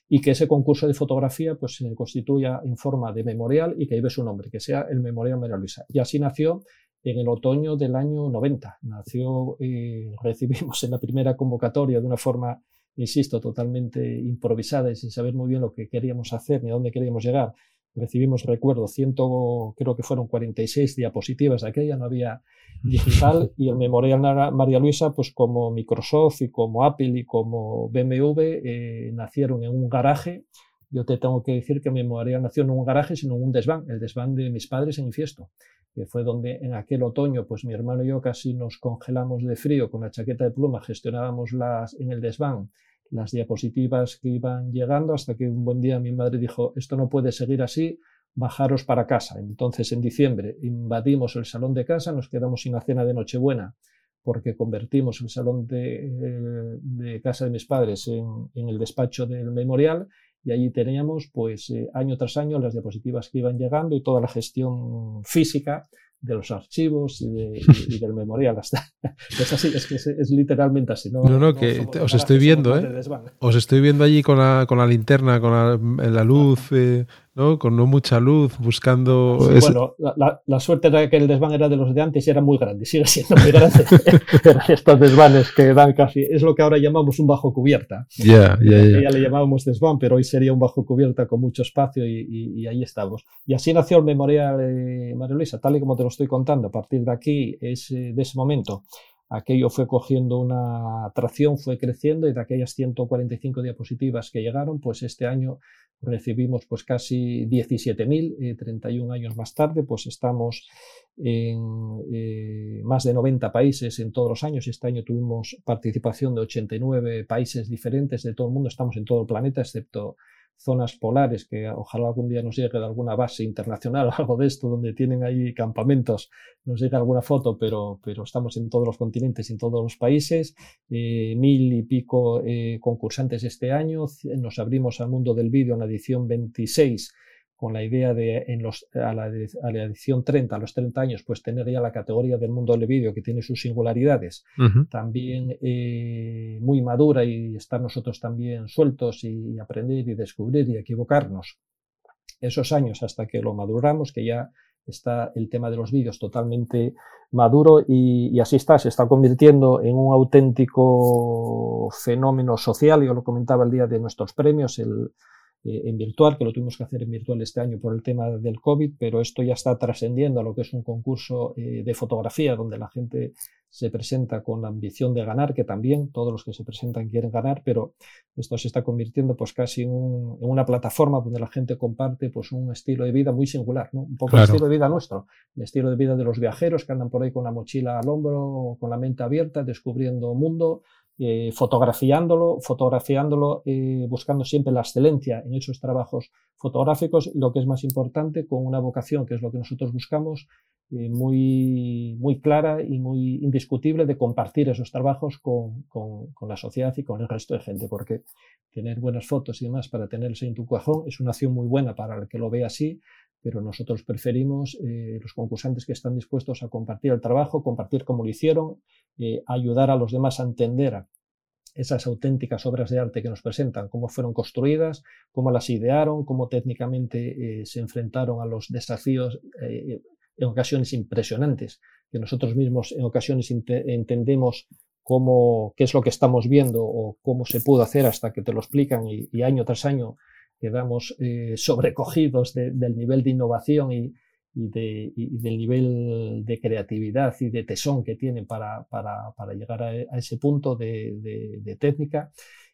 y que ese concurso de fotografía pues, se constituya en forma de memorial y que lleve su nombre, que sea el Memorial María Luisa. Y así nació en el otoño del año 90. Nació, eh, recibimos en la primera convocatoria de una forma, insisto, totalmente improvisada y sin saber muy bien lo que queríamos hacer ni a dónde queríamos llegar recibimos, recuerdo, ciento, creo que fueron 46 diapositivas de aquella, no había digital, y el Memorial María Luisa, pues como Microsoft y como Apple y como BMW, eh, nacieron en un garaje. Yo te tengo que decir que Memorial nació no en un garaje, sino en un desván, el desván de mis padres en Infiesto, que fue donde en aquel otoño, pues mi hermano y yo casi nos congelamos de frío con la chaqueta de pluma, gestionábamos las en el desván las diapositivas que iban llegando hasta que un buen día mi madre dijo, esto no puede seguir así, bajaros para casa. Entonces en diciembre invadimos el salón de casa, nos quedamos sin la cena de Nochebuena porque convertimos el salón de, eh, casa de mis padres en, en, el despacho del memorial y allí teníamos pues eh, año tras año las diapositivas que iban llegando y toda la gestión física de los archivos y, de, y, del memorial. Hasta. Es así, es que es, literalmente así. No, no, no que os estoy viendo, ¿eh? Os estoy viendo allí con la, con la linterna, con la, la luz, eh, ¿no? Con no mucha luz, buscando... Bueno, la, la, suerte era que el desván era de los de antes y era muy grande, sigue siendo muy grande. estos desvanes que dan casi... Es lo que ahora llamamos un bajo cubierta. Ya, ya, ya. Ya le llamábamos desván, pero hoy sería un bajo cubierta con mucho espacio y, y, y ahí estamos. Y así nació el memorial de María Luisa, tal y como te lo estoy contando. A partir de aquí, es, de ese momento, aquello fue cogiendo una atracción, fue creciendo y de aquellas 145 diapositivas que llegaron, pues este año recibimos pues casi 17.000, 31 eh, años más tarde, pues estamos en eh, más de 90 países en todos los años este año tuvimos participación de 89 países diferentes de todo el mundo, estamos en todo el planeta excepto zonas polares, que ojalá algún día nos llegue de alguna base internacional o algo de esto, donde tienen ahí campamentos, nos llegue alguna foto, pero, pero estamos en todos los continentes, en todos los países, eh, mil y pico eh, concursantes este año, nos abrimos al mundo del vídeo en la edición 26 con la idea de en los, a, la, edición 30, a los 30 años, pues tener ya la categoría del mundo del vídeo que tiene sus singularidades, también eh, muy madura y estar nosotros también sueltos y, aprender y descubrir y equivocarnos esos años hasta que lo maduramos, que ya está el tema de los vídeos totalmente maduro y, y, así está, se está convirtiendo en un auténtico fenómeno social. Yo lo comentaba el día de nuestros premios, el, en virtual, que lo tuvimos que hacer en virtual este año por el tema del COVID, pero esto ya está trascendiendo a lo que es un concurso eh, de fotografía donde la gente se presenta con la ambición de ganar, que también todos los que se presentan quieren ganar, pero esto se está convirtiendo pues casi en, una plataforma donde la gente comparte pues un estilo de vida muy singular, ¿no? un poco el estilo de vida nuestro, el estilo de vida de los viajeros que andan por ahí con la mochila al hombro, con la mente abierta, descubriendo mundo, eh, fotografiándolo, fotografiándolo, eh, buscando siempre la excelencia en esos trabajos fotográficos, lo que es más importante, con una vocación, que es lo que nosotros buscamos, eh, muy, muy clara y muy indiscutible de compartir esos trabajos con, con, con, la sociedad y con el resto de gente, porque tener buenas fotos y demás para tenerse en tu cajón es una acción muy buena para el que lo ve así, pero nosotros preferimos eh, los concursantes que están dispuestos a compartir el trabajo, compartir cómo lo hicieron, eh, ayudar a los demás a entender esas auténticas obras de arte que nos presentan, cómo fueron construidas, cómo las idearon, cómo técnicamente eh, se enfrentaron a los desafíos en ocasiones impresionantes, que nosotros mismos en ocasiones entendemos cómo, qué es lo que estamos viendo o cómo se pudo hacer hasta que te lo explican y año tras año quedamos eh, sobrecogidos del nivel de innovación y, del nivel de creatividad y de tesón que tienen para, llegar a, ese punto de, técnica.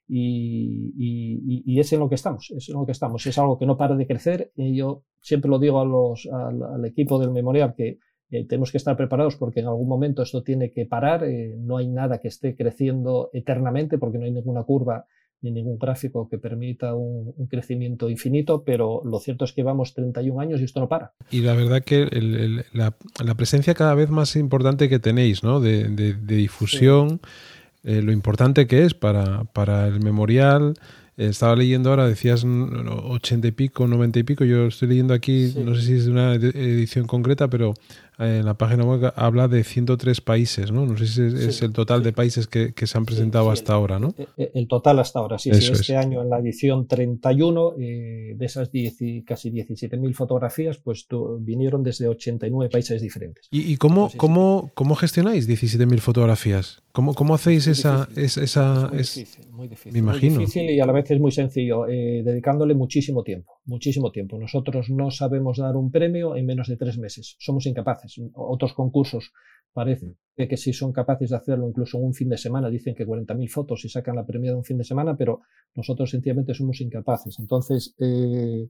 Y, es en lo que estamos, es en lo que estamos, es algo que no para de crecer. Y yo siempre lo digo a los, al, equipo del memorial que eh, tenemos que estar preparados porque en algún momento esto tiene que parar, eh, no hay nada que esté creciendo eternamente porque no hay ninguna curva ni ningún gráfico que permita un, crecimiento infinito, pero lo cierto es que vamos 31 años y esto no para. Y la verdad que la, presencia cada vez más importante que tenéis, ¿no? De, difusión, eh, lo importante que es para, para el memorial. estaba leyendo ahora, decías 80 y pico, 90 y pico. Yo estoy leyendo aquí, no sé si es de una edición concreta, pero en la página web habla de 103 países, ¿no? No sé si es, el total de países que, se han presentado hasta ahora, ¿no? El, total hasta ahora, sí. sí este año en la edición 31, eh, de esas casi 17.000 fotografías, pues vinieron desde 89 países diferentes. ¿Y, cómo, cómo, cómo gestionáis 17.000 fotografías? ¿Cómo, cómo hacéis esa, esa, muy difícil, muy difícil. Me imagino. Muy difícil y a la vez es muy sencillo, eh, dedicándole muchísimo tiempo, muchísimo tiempo. Nosotros no sabemos dar un premio en menos de tres meses. Somos incapaces otros concursos parece mm. que si son capaces de hacerlo incluso en un fin de semana, dicen que 40.000 fotos y sacan la premia de un fin de semana, pero nosotros sencillamente somos incapaces. Entonces, eh,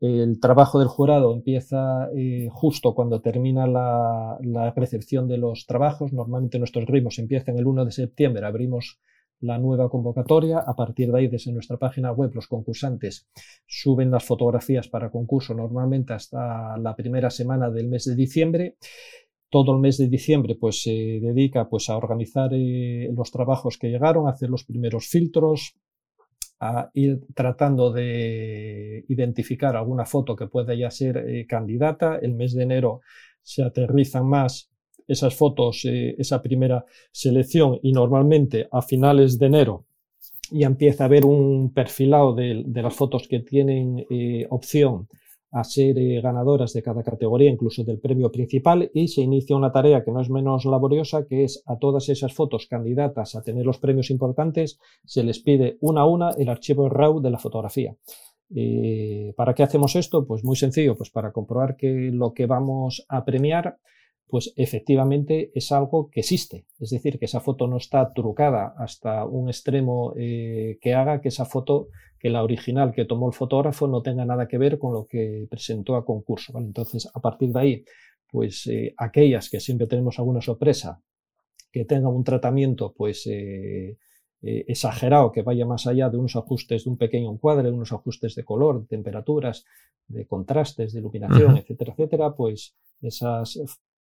el trabajo del jurado empieza eh, justo cuando termina la, la, recepción de los trabajos. Normalmente nuestros ritmos empiezan el 1 de septiembre, abrimos la nueva convocatoria. A partir de ahí, desde nuestra página web, los concursantes suben las fotografías para concurso normalmente hasta la primera semana del mes de diciembre. Todo el mes de diciembre pues, se dedica pues, a organizar eh, los trabajos que llegaron, a hacer los primeros filtros, a ir tratando de identificar alguna foto que pueda ya ser eh, candidata. El mes de enero se aterrizan más esas fotos, eh, esa primera selección y normalmente a finales de enero ya empieza a haber un perfilado de, las fotos que tienen eh, opción a ser eh, ganadoras de cada categoría, incluso del premio principal, y se inicia una tarea que no es menos laboriosa, que es a todas esas fotos candidatas a tener los premios importantes, se les pide una a una el archivo RAW de la fotografía. ¿Para qué hacemos esto? Pues muy sencillo, pues para comprobar que lo que vamos a premiar pues efectivamente es algo que existe. Es decir, que esa foto no está trucada hasta un extremo eh, que haga que esa foto, que la original que tomó el fotógrafo, no tenga nada que ver con lo que presentó a concurso. Entonces, a partir de ahí, pues eh, aquellas que siempre tenemos alguna sorpresa, que tengan un tratamiento, pues eh, exagerado que vaya más allá de unos ajustes de un pequeño encuadre, de unos ajustes de color, de temperaturas, de contrastes, de iluminación, etcétera, etcétera, pues esas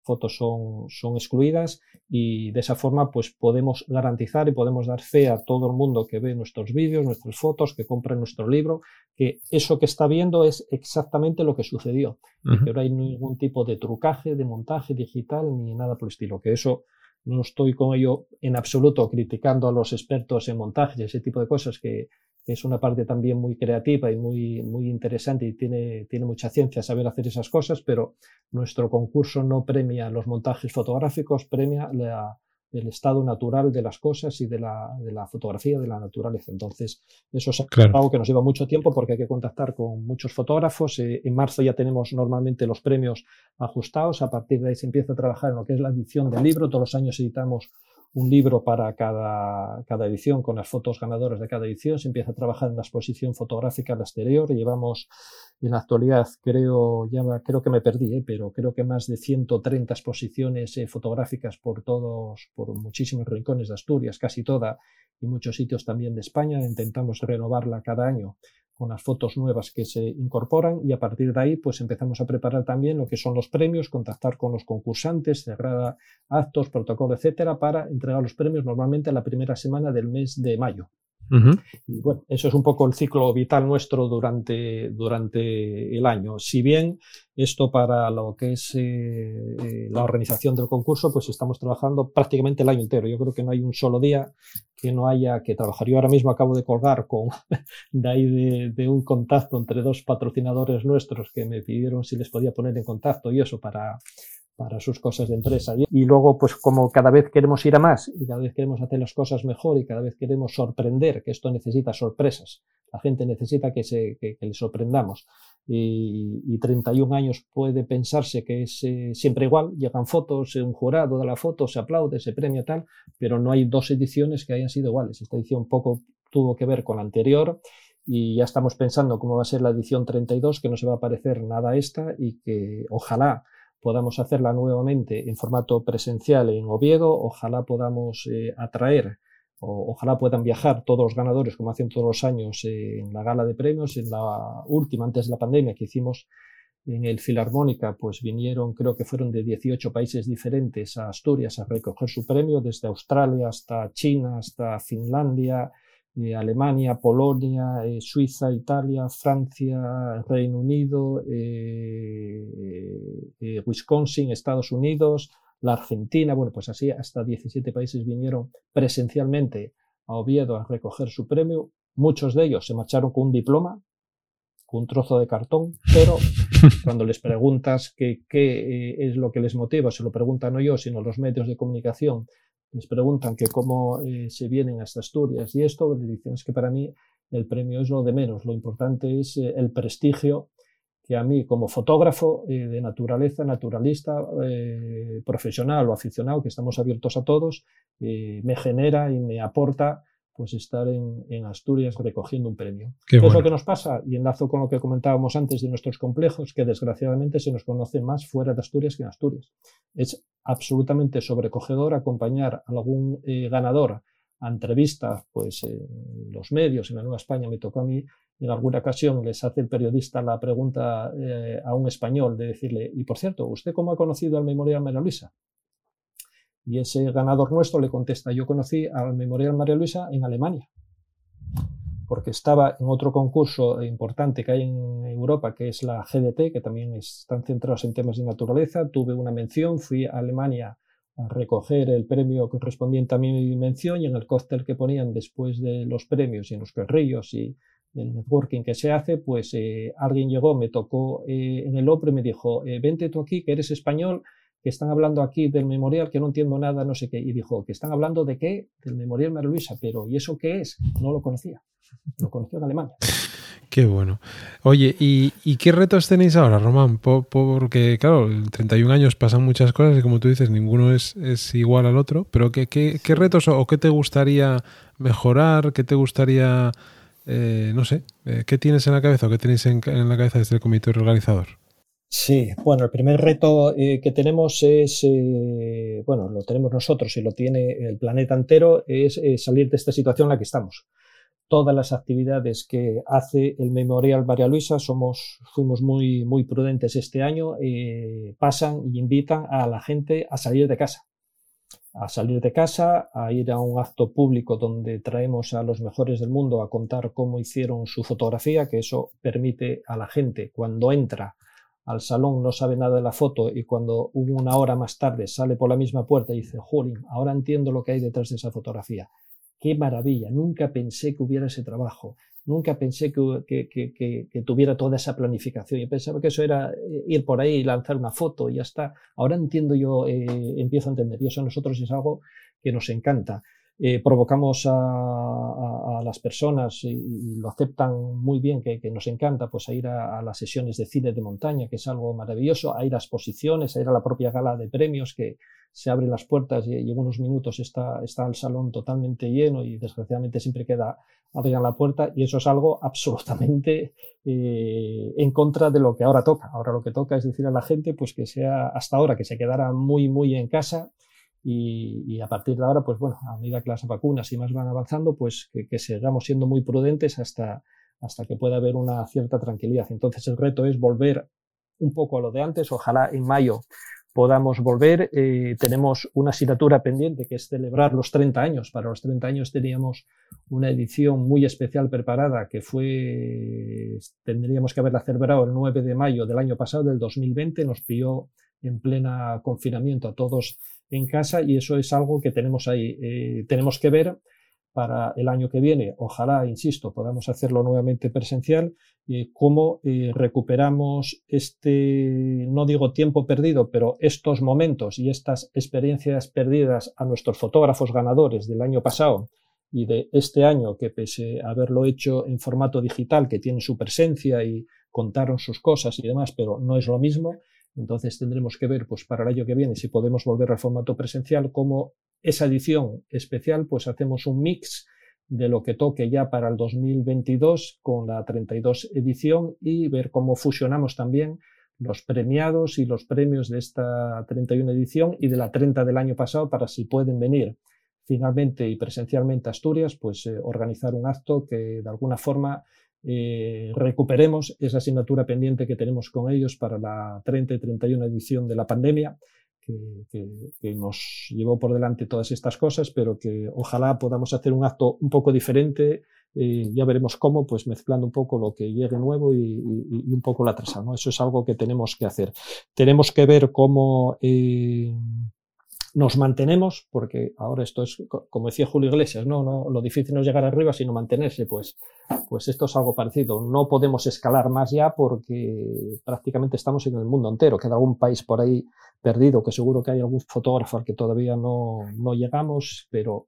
fotos son, son excluidas y de esa forma pues podemos garantizar y podemos dar fe a todo el mundo que ve nuestros vídeos, nuestras fotos, que compra nuestro libro, que eso que está viendo es exactamente lo que sucedió, que no hay ningún tipo de trucaje, de montaje digital ni nada por el estilo, que eso no estoy con ello en absoluto criticando a los expertos en montaje y ese tipo de cosas que es una parte también muy creativa y muy, muy interesante y tiene, tiene mucha ciencia saber hacer esas cosas, pero nuestro concurso no premia los montajes fotográficos, premia el estado natural de las cosas y de la, de la fotografía de la naturaleza. Entonces, eso es algo que nos lleva mucho tiempo porque hay que contactar con muchos fotógrafos. Eh, en marzo ya tenemos normalmente los premios ajustados. A partir de ahí se empieza a trabajar en lo que es la edición del libro. Todos los años editamos un libro para cada, cada, edición con las fotos ganadoras de cada edición. Se empieza a trabajar en la exposición fotográfica al exterior. Llevamos en la actualidad, creo, ya, creo que me perdí, ¿eh? pero creo que más de 130 exposiciones eh, fotográficas por todos, por muchísimos rincones de Asturias, casi toda, y muchos sitios también de España. Intentamos renovarla cada año con las fotos nuevas que se incorporan y a partir de ahí pues empezamos a preparar también lo que son los premios, contactar con los concursantes, cerrar actos, protocolo, etcétera, para entregar los premios normalmente a la primera semana del mes de mayo. Y bueno, eso es un poco el ciclo vital nuestro durante, durante el año. Si bien esto para lo que es eh, eh, la organización del concurso, pues estamos trabajando prácticamente el año entero. Yo creo que no hay un solo día que no haya que trabajar. Yo ahora mismo acabo de colgar con de ahí de, de un contacto entre dos patrocinadores nuestros que me pidieron si les podía poner en contacto y eso para para sus cosas de empresa. Y luego, pues como cada vez queremos ir a más y cada vez queremos hacer las cosas mejor y cada vez queremos sorprender, que esto necesita sorpresas, la gente necesita que, se, que, le sorprendamos. Y, y, 31 años puede pensarse que es eh, siempre igual, llegan fotos, un jurado da la foto, se aplaude, se premia tal, pero no hay dos ediciones que hayan sido iguales. Esta edición poco tuvo que ver con la anterior y ya estamos pensando cómo va a ser la edición 32, que no se va a parecer nada a esta y que ojalá podamos hacerla nuevamente en formato presencial en Oviedo, ojalá podamos eh, atraer o, ojalá puedan viajar todos los ganadores como hacen todos los años en la gala de premios, en la última antes de la pandemia que hicimos en el Filarmónica, pues vinieron, creo que fueron de 18 países diferentes a Asturias a recoger su premio, desde Australia hasta China, hasta Finlandia, eh, Alemania, Polonia, eh, Suiza, Italia, Francia, Reino Unido, eh, Wisconsin, Estados Unidos, la Argentina, bueno, pues así hasta 17 países vinieron presencialmente a Oviedo a recoger su premio. Muchos de ellos se marcharon con un diploma, con un trozo de cartón, pero cuando les preguntas qué, es lo que les motiva, se lo preguntan no yo, sino los medios de comunicación, les preguntan que cómo eh, se vienen hasta Asturias y esto, les dicen es que para mí el premio es lo de menos, lo importante es eh, el prestigio que a mí como fotógrafo eh, de naturaleza, naturalista, profesional o aficionado, que estamos abiertos a todos, me genera y me aporta pues estar en, Asturias recogiendo un premio. ¿Qué, es lo que nos pasa? Y enlazo con lo que comentábamos antes de nuestros complejos, que desgraciadamente se nos conoce más fuera de Asturias que en Asturias. Es absolutamente sobrecogedor acompañar a algún eh, ganador a entrevistas, pues en los medios, en la Nueva España me tocó a mí, en alguna ocasión les hace el periodista la pregunta eh, a un español de decirle, y por cierto, ¿usted cómo ha conocido al Memorial María Luisa? Y ese ganador nuestro le contesta, yo conocí al Memorial María Luisa en Alemania, porque estaba en otro concurso importante que hay en Europa, que es la GDT, que también están centrados en temas de naturaleza. Tuve una mención, fui a Alemania a recoger el premio correspondiente a mi mención y en el cóctel que ponían después de los premios y en los carrillos y el networking que se hace, pues eh, alguien llegó, me tocó eh, en el OPRE y me dijo, eh, vente tú aquí, que eres español, que están hablando aquí del memorial, que no entiendo nada, no sé qué. Y dijo, que están hablando de qué? Del memorial María Luisa, pero ¿y eso qué es? No lo conocía. Lo conoció en Alemania. Qué bueno. Oye, ¿y, qué retos tenéis ahora, Román? porque, claro, en 31 años pasan muchas cosas y como tú dices, ninguno es, igual al otro, pero ¿qué, qué, retos o qué te gustaría mejorar? ¿Qué te gustaría, eh, no sé, eh, qué tienes en la cabeza o qué tenéis en, en la cabeza desde el comité organizador? Sí, bueno, el primer reto eh, que tenemos es, eh, bueno, lo tenemos nosotros y lo tiene el planeta entero, es eh, salir de esta situación en la que estamos. Todas las actividades que hace el Memorial María Luisa, somos, fuimos muy, muy prudentes este año, pasan y invitan a la gente a salir de casa. A salir de casa, a ir a un acto público donde traemos a los mejores del mundo a contar cómo hicieron su fotografía, que eso permite a la gente cuando entra al salón, no sabe nada de la foto y cuando una hora más tarde sale por la misma puerta y dice, Jolín, ahora entiendo lo que hay detrás de esa fotografía. Qué maravilla, nunca pensé que hubiera ese trabajo, nunca pensé que, tuviera toda esa planificación. Yo pensaba que eso era eh, ir por ahí y lanzar una foto y ya está. Ahora entiendo yo, eh, empiezo a entender, y eso a nosotros es algo que nos encanta. Eh, provocamos a, las personas y, lo aceptan muy bien, que, nos encanta, pues a ir a, las sesiones de cine de montaña, que es algo maravilloso, a ir a exposiciones, a ir a la propia gala de premios, que se abren las puertas y, en unos minutos está, está el salón totalmente lleno y desgraciadamente siempre queda abrir la puerta y eso es algo absolutamente eh, en contra de lo que ahora toca. Ahora lo que toca es decir a la gente pues que sea hasta ahora que se quedara muy muy en casa y, a partir de ahora, pues bueno, a medida que las vacunas y más van avanzando, pues que, sigamos siendo muy prudentes hasta, hasta que pueda haber una cierta tranquilidad. Entonces el reto es volver un poco a lo de antes, ojalá en mayo podamos volver. Eh, tenemos una asignatura pendiente que es celebrar los 30 años. Para los 30 años teníamos una edición muy especial preparada que fue, tendríamos que haberla celebrado el 9 de mayo del año pasado, del 2020. Nos pilló en plena confinamiento a todos en casa y eso es algo que tenemos ahí. Eh, tenemos que ver para el año que viene, ojalá, insisto, podamos hacerlo nuevamente presencial, y cómo eh, recuperamos este, no digo tiempo perdido, pero estos momentos y estas experiencias perdidas a nuestros fotógrafos ganadores del año pasado y de este año, que pese a haberlo hecho en formato digital, que tiene su presencia y contaron sus cosas y demás, pero no es lo mismo, entonces tendremos que ver, pues para el año que viene, si podemos volver al formato presencial, cómo esa edición especial, pues hacemos un mix de lo que toque ya para el 2022 con la 32 edición y ver cómo fusionamos también los premiados y los premios de esta 31 edición y de la 30 del año pasado para si pueden venir finalmente y presencialmente a Asturias, pues eh, organizar un acto que de alguna forma eh, recuperemos esa asignatura pendiente que tenemos con ellos para la 30 y 31 edición de la pandemia, que, nos llevó por delante todas estas cosas, pero que ojalá podamos hacer un acto un poco diferente. Eh, ya veremos cómo, pues mezclando un poco lo que llegue nuevo y, un poco la atrasado. ¿no? Eso es algo que tenemos que hacer. Tenemos que ver cómo eh, nos mantenemos, porque ahora esto es, como decía Julio Iglesias, no, no, lo difícil no es llegar arriba, sino mantenerse, pues, pues esto es algo parecido. No podemos escalar más ya porque prácticamente estamos en el mundo entero. Queda algún país por ahí perdido, que seguro que hay algún fotógrafo al que todavía no, no llegamos, pero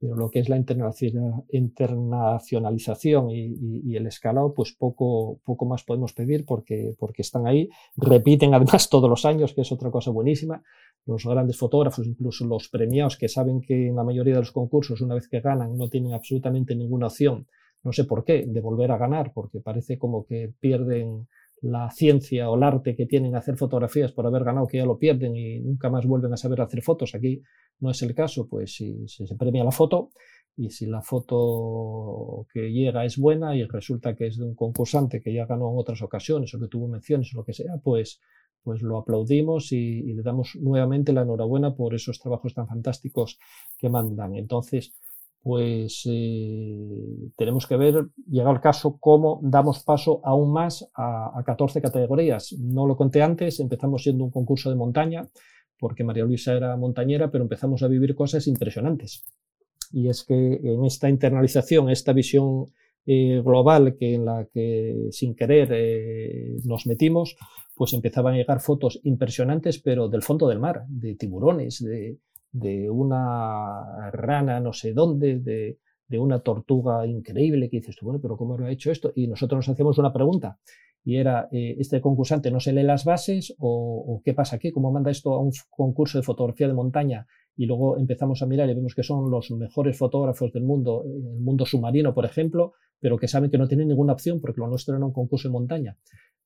pero lo que es la internacionalización y, el escalado, pues poco, poco más podemos pedir porque, porque están ahí, repiten además todos los años, que es otra cosa buenísima. Los grandes fotógrafos, incluso los premiados, que saben que en la mayoría de los concursos, una vez que ganan, no tienen absolutamente ninguna opción, no sé por qué, de volver a ganar, porque parece como que pierden la ciencia o el arte que tienen hacer fotografías por haber ganado, que ya lo pierden y nunca más vuelven a saber hacer fotos. Aquí no es el caso, pues si, se premia la foto y si la foto que llega es buena y resulta que es de un concursante que ya ganó en otras ocasiones o que tuvo menciones o lo que sea, pues, pues lo aplaudimos y le damos nuevamente la enhorabuena por esos trabajos tan fantásticos que mandan. Entonces, pues eh, tenemos que ver, llegado el caso, cómo damos paso aún más a, 14 categorías. No lo conté antes, empezamos siendo un concurso de montaña, porque María Luisa era montañera, pero empezamos a vivir cosas impresionantes. Y es que en esta internalización, esta visión eh, global que en la que sin querer eh, nos metimos, pues empezaban a llegar fotos impresionantes, pero del fondo del mar, de tiburones, de, de una rana no sé dónde, de, de una tortuga increíble, que dices tú, bueno, pero ¿cómo lo ha hecho esto? Y nosotros nos hacemos una pregunta, y era, eh, ¿este concursante no se lee las bases o, qué pasa aquí? ¿Cómo manda esto a un concurso de fotografía de montaña? Y luego empezamos a mirar y vemos que son los mejores fotógrafos del mundo, el mundo submarino, por ejemplo, pero que saben que no tienen ninguna opción porque lo nuestro era un concurso de montaña.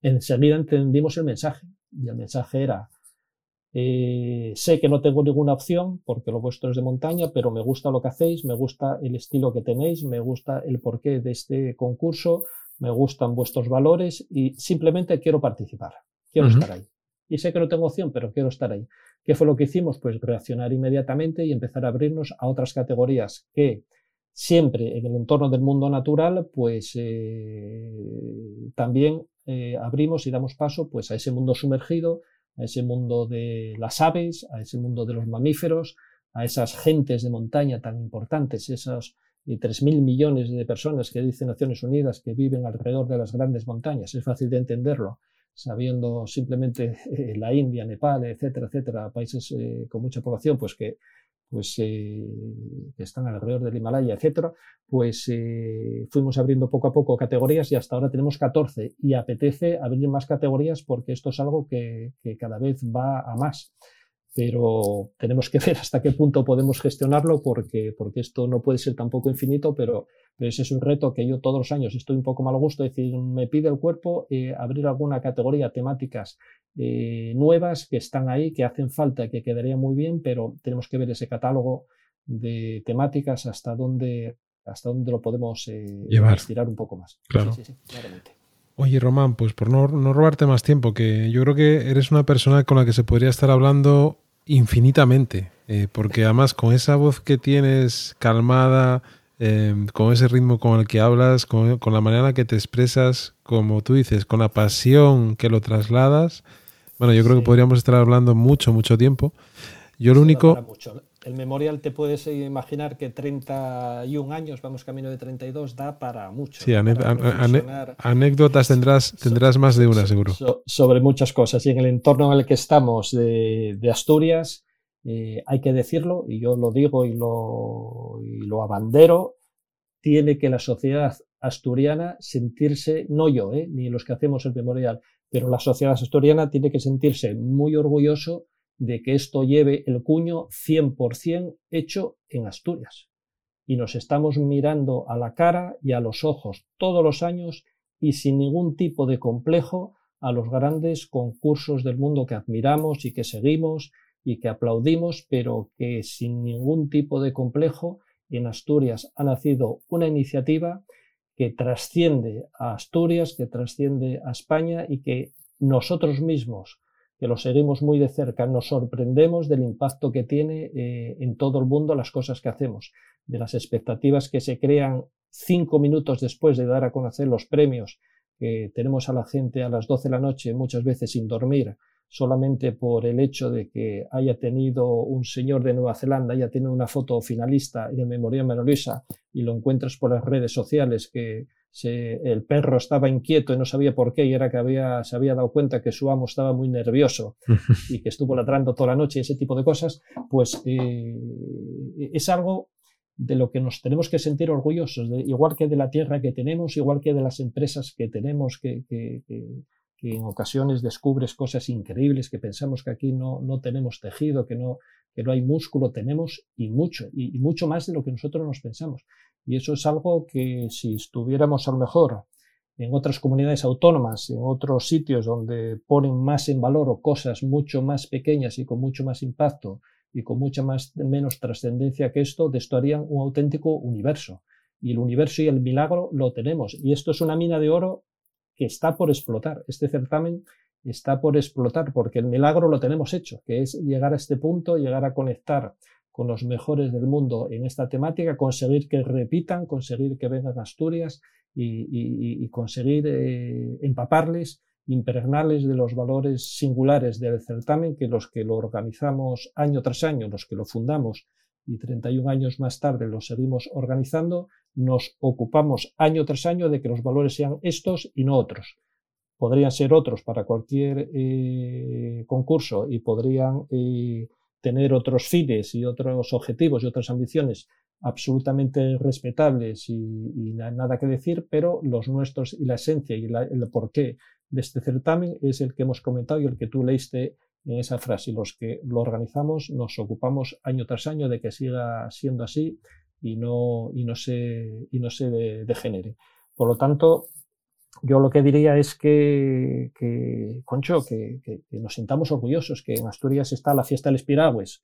enseguida entendimos el mensaje. Y el mensaje era, eh, sé que no tengo ninguna opción porque lo vuestro es de montaña, pero me gusta lo que hacéis, me gusta el estilo que tenéis, me gusta el porqué de este concurso, me gustan vuestros valores y simplemente quiero participar, quiero estar ahí. Y sé que no tengo opción, pero quiero estar ahí. ¿Qué fue lo que hicimos? Pues reaccionar inmediatamente y empezar a abrirnos a otras categorías que siempre en el entorno del mundo natural, pues eh, también eh, abrimos y damos paso pues a ese mundo sumergido, a ese mundo de las aves, a ese mundo de los mamíferos, a esas gentes de montaña tan importantes, esos 3.000 millones de personas que dice Naciones Unidas que viven alrededor de las grandes montañas. Es fácil de entenderlo, sabiendo simplemente eh, la India, Nepal, etcétera, etcétera, países eh, con mucha población, pues que pues eh, están alrededor del Himalaya, etcétera, pues eh, fuimos abriendo poco a poco categorías y hasta ahora tenemos 14 y apetece abrir más categorías porque esto es algo que cada vez va a más pero tenemos que ver hasta qué punto podemos gestionarlo porque, porque esto no puede ser tampoco infinito, pero, pero ese es un reto que yo todos los años estoy un poco mal gusto, es decir, me pide el cuerpo eh, abrir alguna categoría, temáticas eh, nuevas que están ahí, que hacen falta, que quedaría muy bien, pero tenemos que ver ese catálogo de temáticas hasta dónde, hasta dónde lo podemos eh, estirar un poco más. Claro. Sí, sí, Oye, Román, pues por no, no, robarte más tiempo, que yo creo que eres una persona con la que se podría estar hablando infinitamente, eh, porque además con esa voz que tienes calmada, em, con ese ritmo con el que hablas, con, la manera en la que te expresas, como tú dices, con la pasión que lo trasladas, bueno, yo creo que podríamos estar hablando mucho, mucho tiempo. Yo lo único el memorial te puedes imaginar que 31 años, vamos camino de 32, da para mucho. Sí, anécdotas tendrás, tendrás más de una, seguro. sobre muchas cosas. Y en el entorno en el que estamos de, Asturias, eh, hay que decirlo, y yo lo digo y lo, y lo abandero, tiene que la sociedad asturiana sentirse, no yo, eh, ni los que hacemos el memorial, pero la sociedad asturiana tiene que sentirse muy orgulloso de que esto lleve el cuño 100% hecho en Asturias. Y nos estamos mirando a la cara y a los ojos todos los años y sin ningún tipo de complejo a los grandes concursos del mundo que admiramos y que seguimos y que aplaudimos, pero que sin ningún tipo de complejo en Asturias ha nacido una iniciativa que trasciende a Asturias, que trasciende a España y que nosotros mismos que lo seguimos muy de cerca, nos sorprendemos del impacto que tiene eh, en todo el mundo las cosas que hacemos, de las expectativas que se crean cinco minutos después de dar a conocer los premios que tenemos a la gente a las 12 de la noche, muchas veces sin dormir, solamente por el hecho de que haya tenido un señor de Nueva Zelanda, haya tenido una foto finalista en el Memorial Luisa y lo encuentras por las redes sociales que el perro estaba inquieto y no sabía por qué y era que había, se había dado cuenta que su amo estaba muy nervioso y que estuvo ladrando toda la noche y ese tipo de cosas, pues eh, es algo de lo que nos tenemos que sentir orgullosos, igual que de la tierra que tenemos, igual que de las empresas que tenemos, que, que, en ocasiones descubres cosas increíbles, que pensamos que aquí no, no tenemos tejido, que no, que no hay músculo, tenemos y mucho, y mucho más de lo que nosotros nos pensamos. Y eso es algo que si estuviéramos a lo mejor en otras comunidades autónomas, en otros sitios donde ponen más en valor cosas mucho más pequeñas y con mucho más impacto y con mucha más, menos trascendencia que esto, de harían un auténtico universo. Y el universo y el milagro lo tenemos. Y esto es una mina de oro que está por explotar. Este certamen está por explotar porque el milagro lo tenemos hecho, que es llegar a este punto, llegar a conectar con los mejores del mundo en esta temática, conseguir que repitan, conseguir que vengan a Asturias y, conseguir eh, empaparles, impregnarles de los valores singulares del certamen, que los que lo organizamos año tras año, los que lo fundamos y 31 años más tarde lo seguimos organizando, nos ocupamos año tras año de que los valores sean estos y no otros. Podrían ser otros para cualquier eh, concurso y podrían eh, tener otros fines y otros objetivos y otras ambiciones absolutamente respetables y, nada que decir, pero los nuestros y la esencia y el porqué de este certamen es el que hemos comentado y el que tú leíste en esa frase. Los que lo organizamos nos ocupamos año tras año de que siga siendo así y no, y no se, y no se degenere. Por lo tanto, yo lo que diría es que, que Concho, que, nos sintamos orgullosos, que en Asturias está la fiesta de los piragües,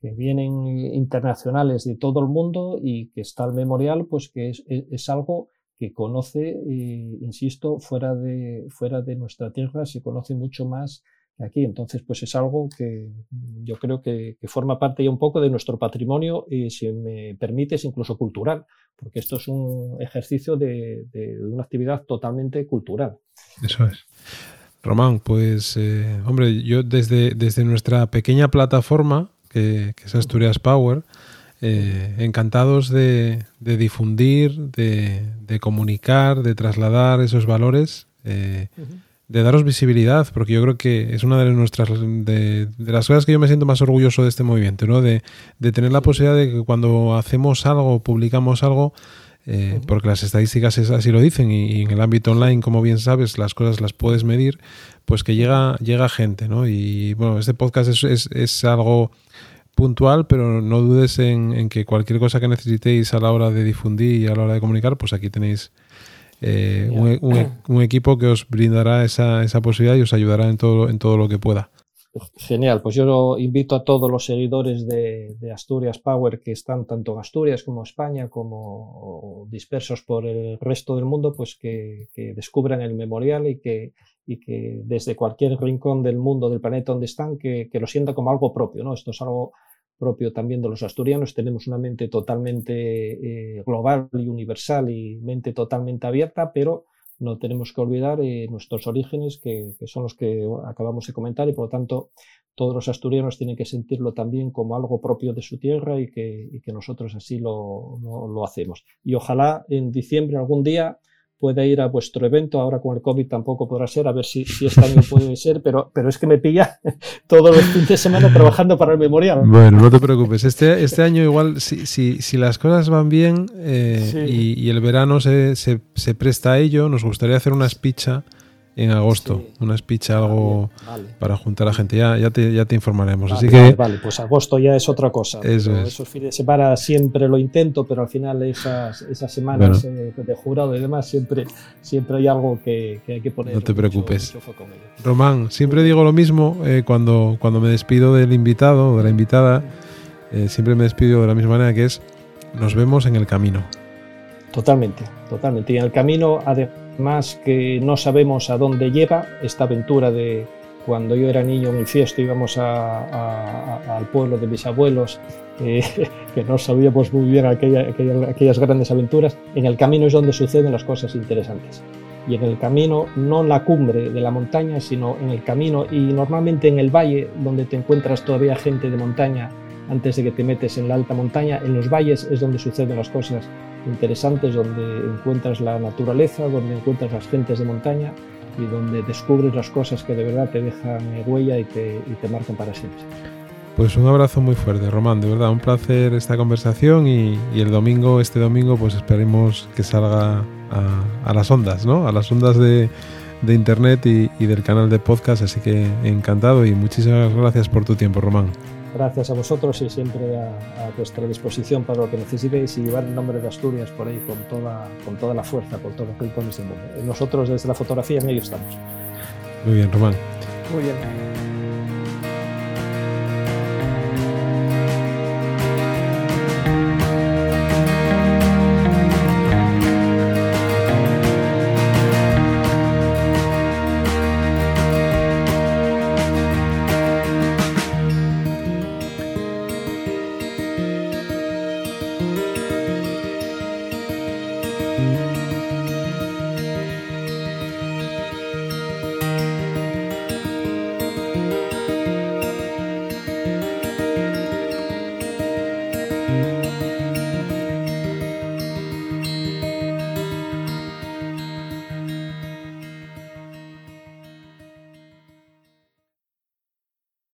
que vienen internacionales de todo el mundo y que está el memorial, pues que es, algo que conoce, eh, insisto, fuera de, fuera de nuestra tierra, se conoce mucho más aquí. Entonces, pues es algo que yo creo que, forma parte ya un poco de nuestro patrimonio y, si me permites, incluso cultural, porque esto es un ejercicio de, una actividad totalmente cultural. Eso es. Román, pues, eh, hombre, yo desde, desde nuestra pequeña plataforma, que, es Asturias Power, eh, encantados de, difundir, de, comunicar, de trasladar esos valores. Eh, de daros visibilidad, porque yo creo que es una de nuestras de, las cosas que yo me siento más orgulloso de este movimiento, ¿no? De, tener la posibilidad de que cuando hacemos algo, publicamos algo, eh, porque las estadísticas así lo dicen, y, en el ámbito online, como bien sabes, las cosas las puedes medir, pues que llega, llega gente, ¿no? Y bueno, este podcast es, es, algo puntual, pero no dudes en, en, que cualquier cosa que necesitéis a la hora de difundir y a la hora de comunicar, pues aquí tenéis eh, e, un, equipo que os brindará esa, esa, posibilidad y os ayudará en todo, en todo lo que pueda. Genial, pues yo invito a todos los seguidores de, Asturias Power que están tanto en Asturias como España como dispersos por el resto del mundo, pues que, descubran el memorial y que, y que desde cualquier rincón del mundo, del planeta donde están, que, que lo sienta como algo propio. ¿no? Esto es algo propio también de los asturianos, tenemos una mente totalmente eh, global y universal y mente totalmente abierta, pero no tenemos que olvidar eh, nuestros orígenes, que, son los que acabamos de comentar, y por lo tanto todos los asturianos tienen que sentirlo también como algo propio de su tierra y que, nosotros así lo, lo hacemos. Y ojalá en diciembre algún día puede ir a vuestro evento. Ahora con el COVID tampoco podrá ser, a ver si, si este año puede ser, pero, pero es que me pilla todos los fines de semana trabajando para el memorial. Bueno, no te preocupes. Este, este año igual, si, si, si las cosas van bien eh, y, el verano se, se, se, presta a ello, nos gustaría hacer una espicha en agosto, una speech algo para juntar a gente. Ya, ya, te, ya te informaremos. Así que, vale, pues agosto ya es otra cosa. Eso es. Esos fines de semana siempre lo intento, pero al final esas, esas semanas eh, de jurado y demás siempre, siempre hay algo que, hay que poner. No te preocupes. Román, siempre digo lo mismo eh, cuando, cuando me despido del invitado o de la invitada. Eh, siempre me despido de la misma manera que es nos vemos en el camino. Totalmente, totalmente. Y en el camino, además que no sabemos a dónde lleva esta aventura de cuando yo era niño en mi fiesta íbamos al pueblo de mis abuelos, eh, que no sabíamos muy bien aquellas grandes aventuras. En el camino es donde suceden las cosas interesantes. Y en el camino, no en la cumbre de la montaña, sino en el camino y normalmente en el valle, donde te encuentras todavía gente de montaña antes de que te metes en la alta montaña, en los valles es donde suceden las cosas interesantes donde encuentras la naturaleza, donde encuentras las gentes de montaña y donde descubres las cosas que de verdad te dejan huella y te, marcan para siempre. Pues un abrazo muy fuerte, Román, de verdad, un placer esta conversación y, el domingo, este domingo, pues esperemos que salga a, las ondas, ¿no? A las ondas de, internet y, del canal de podcast, así que encantado y muchísimas gracias por tu tiempo, Román. Gracias a vosotros y siempre a, vuestra disposición para lo que necesitéis y llevar el nombre de Asturias por ahí con toda, con toda la fuerza, por todos los rincones del mundo. Nosotros desde la fotografía en ello estamos. Muy bien, Román. Muy bien.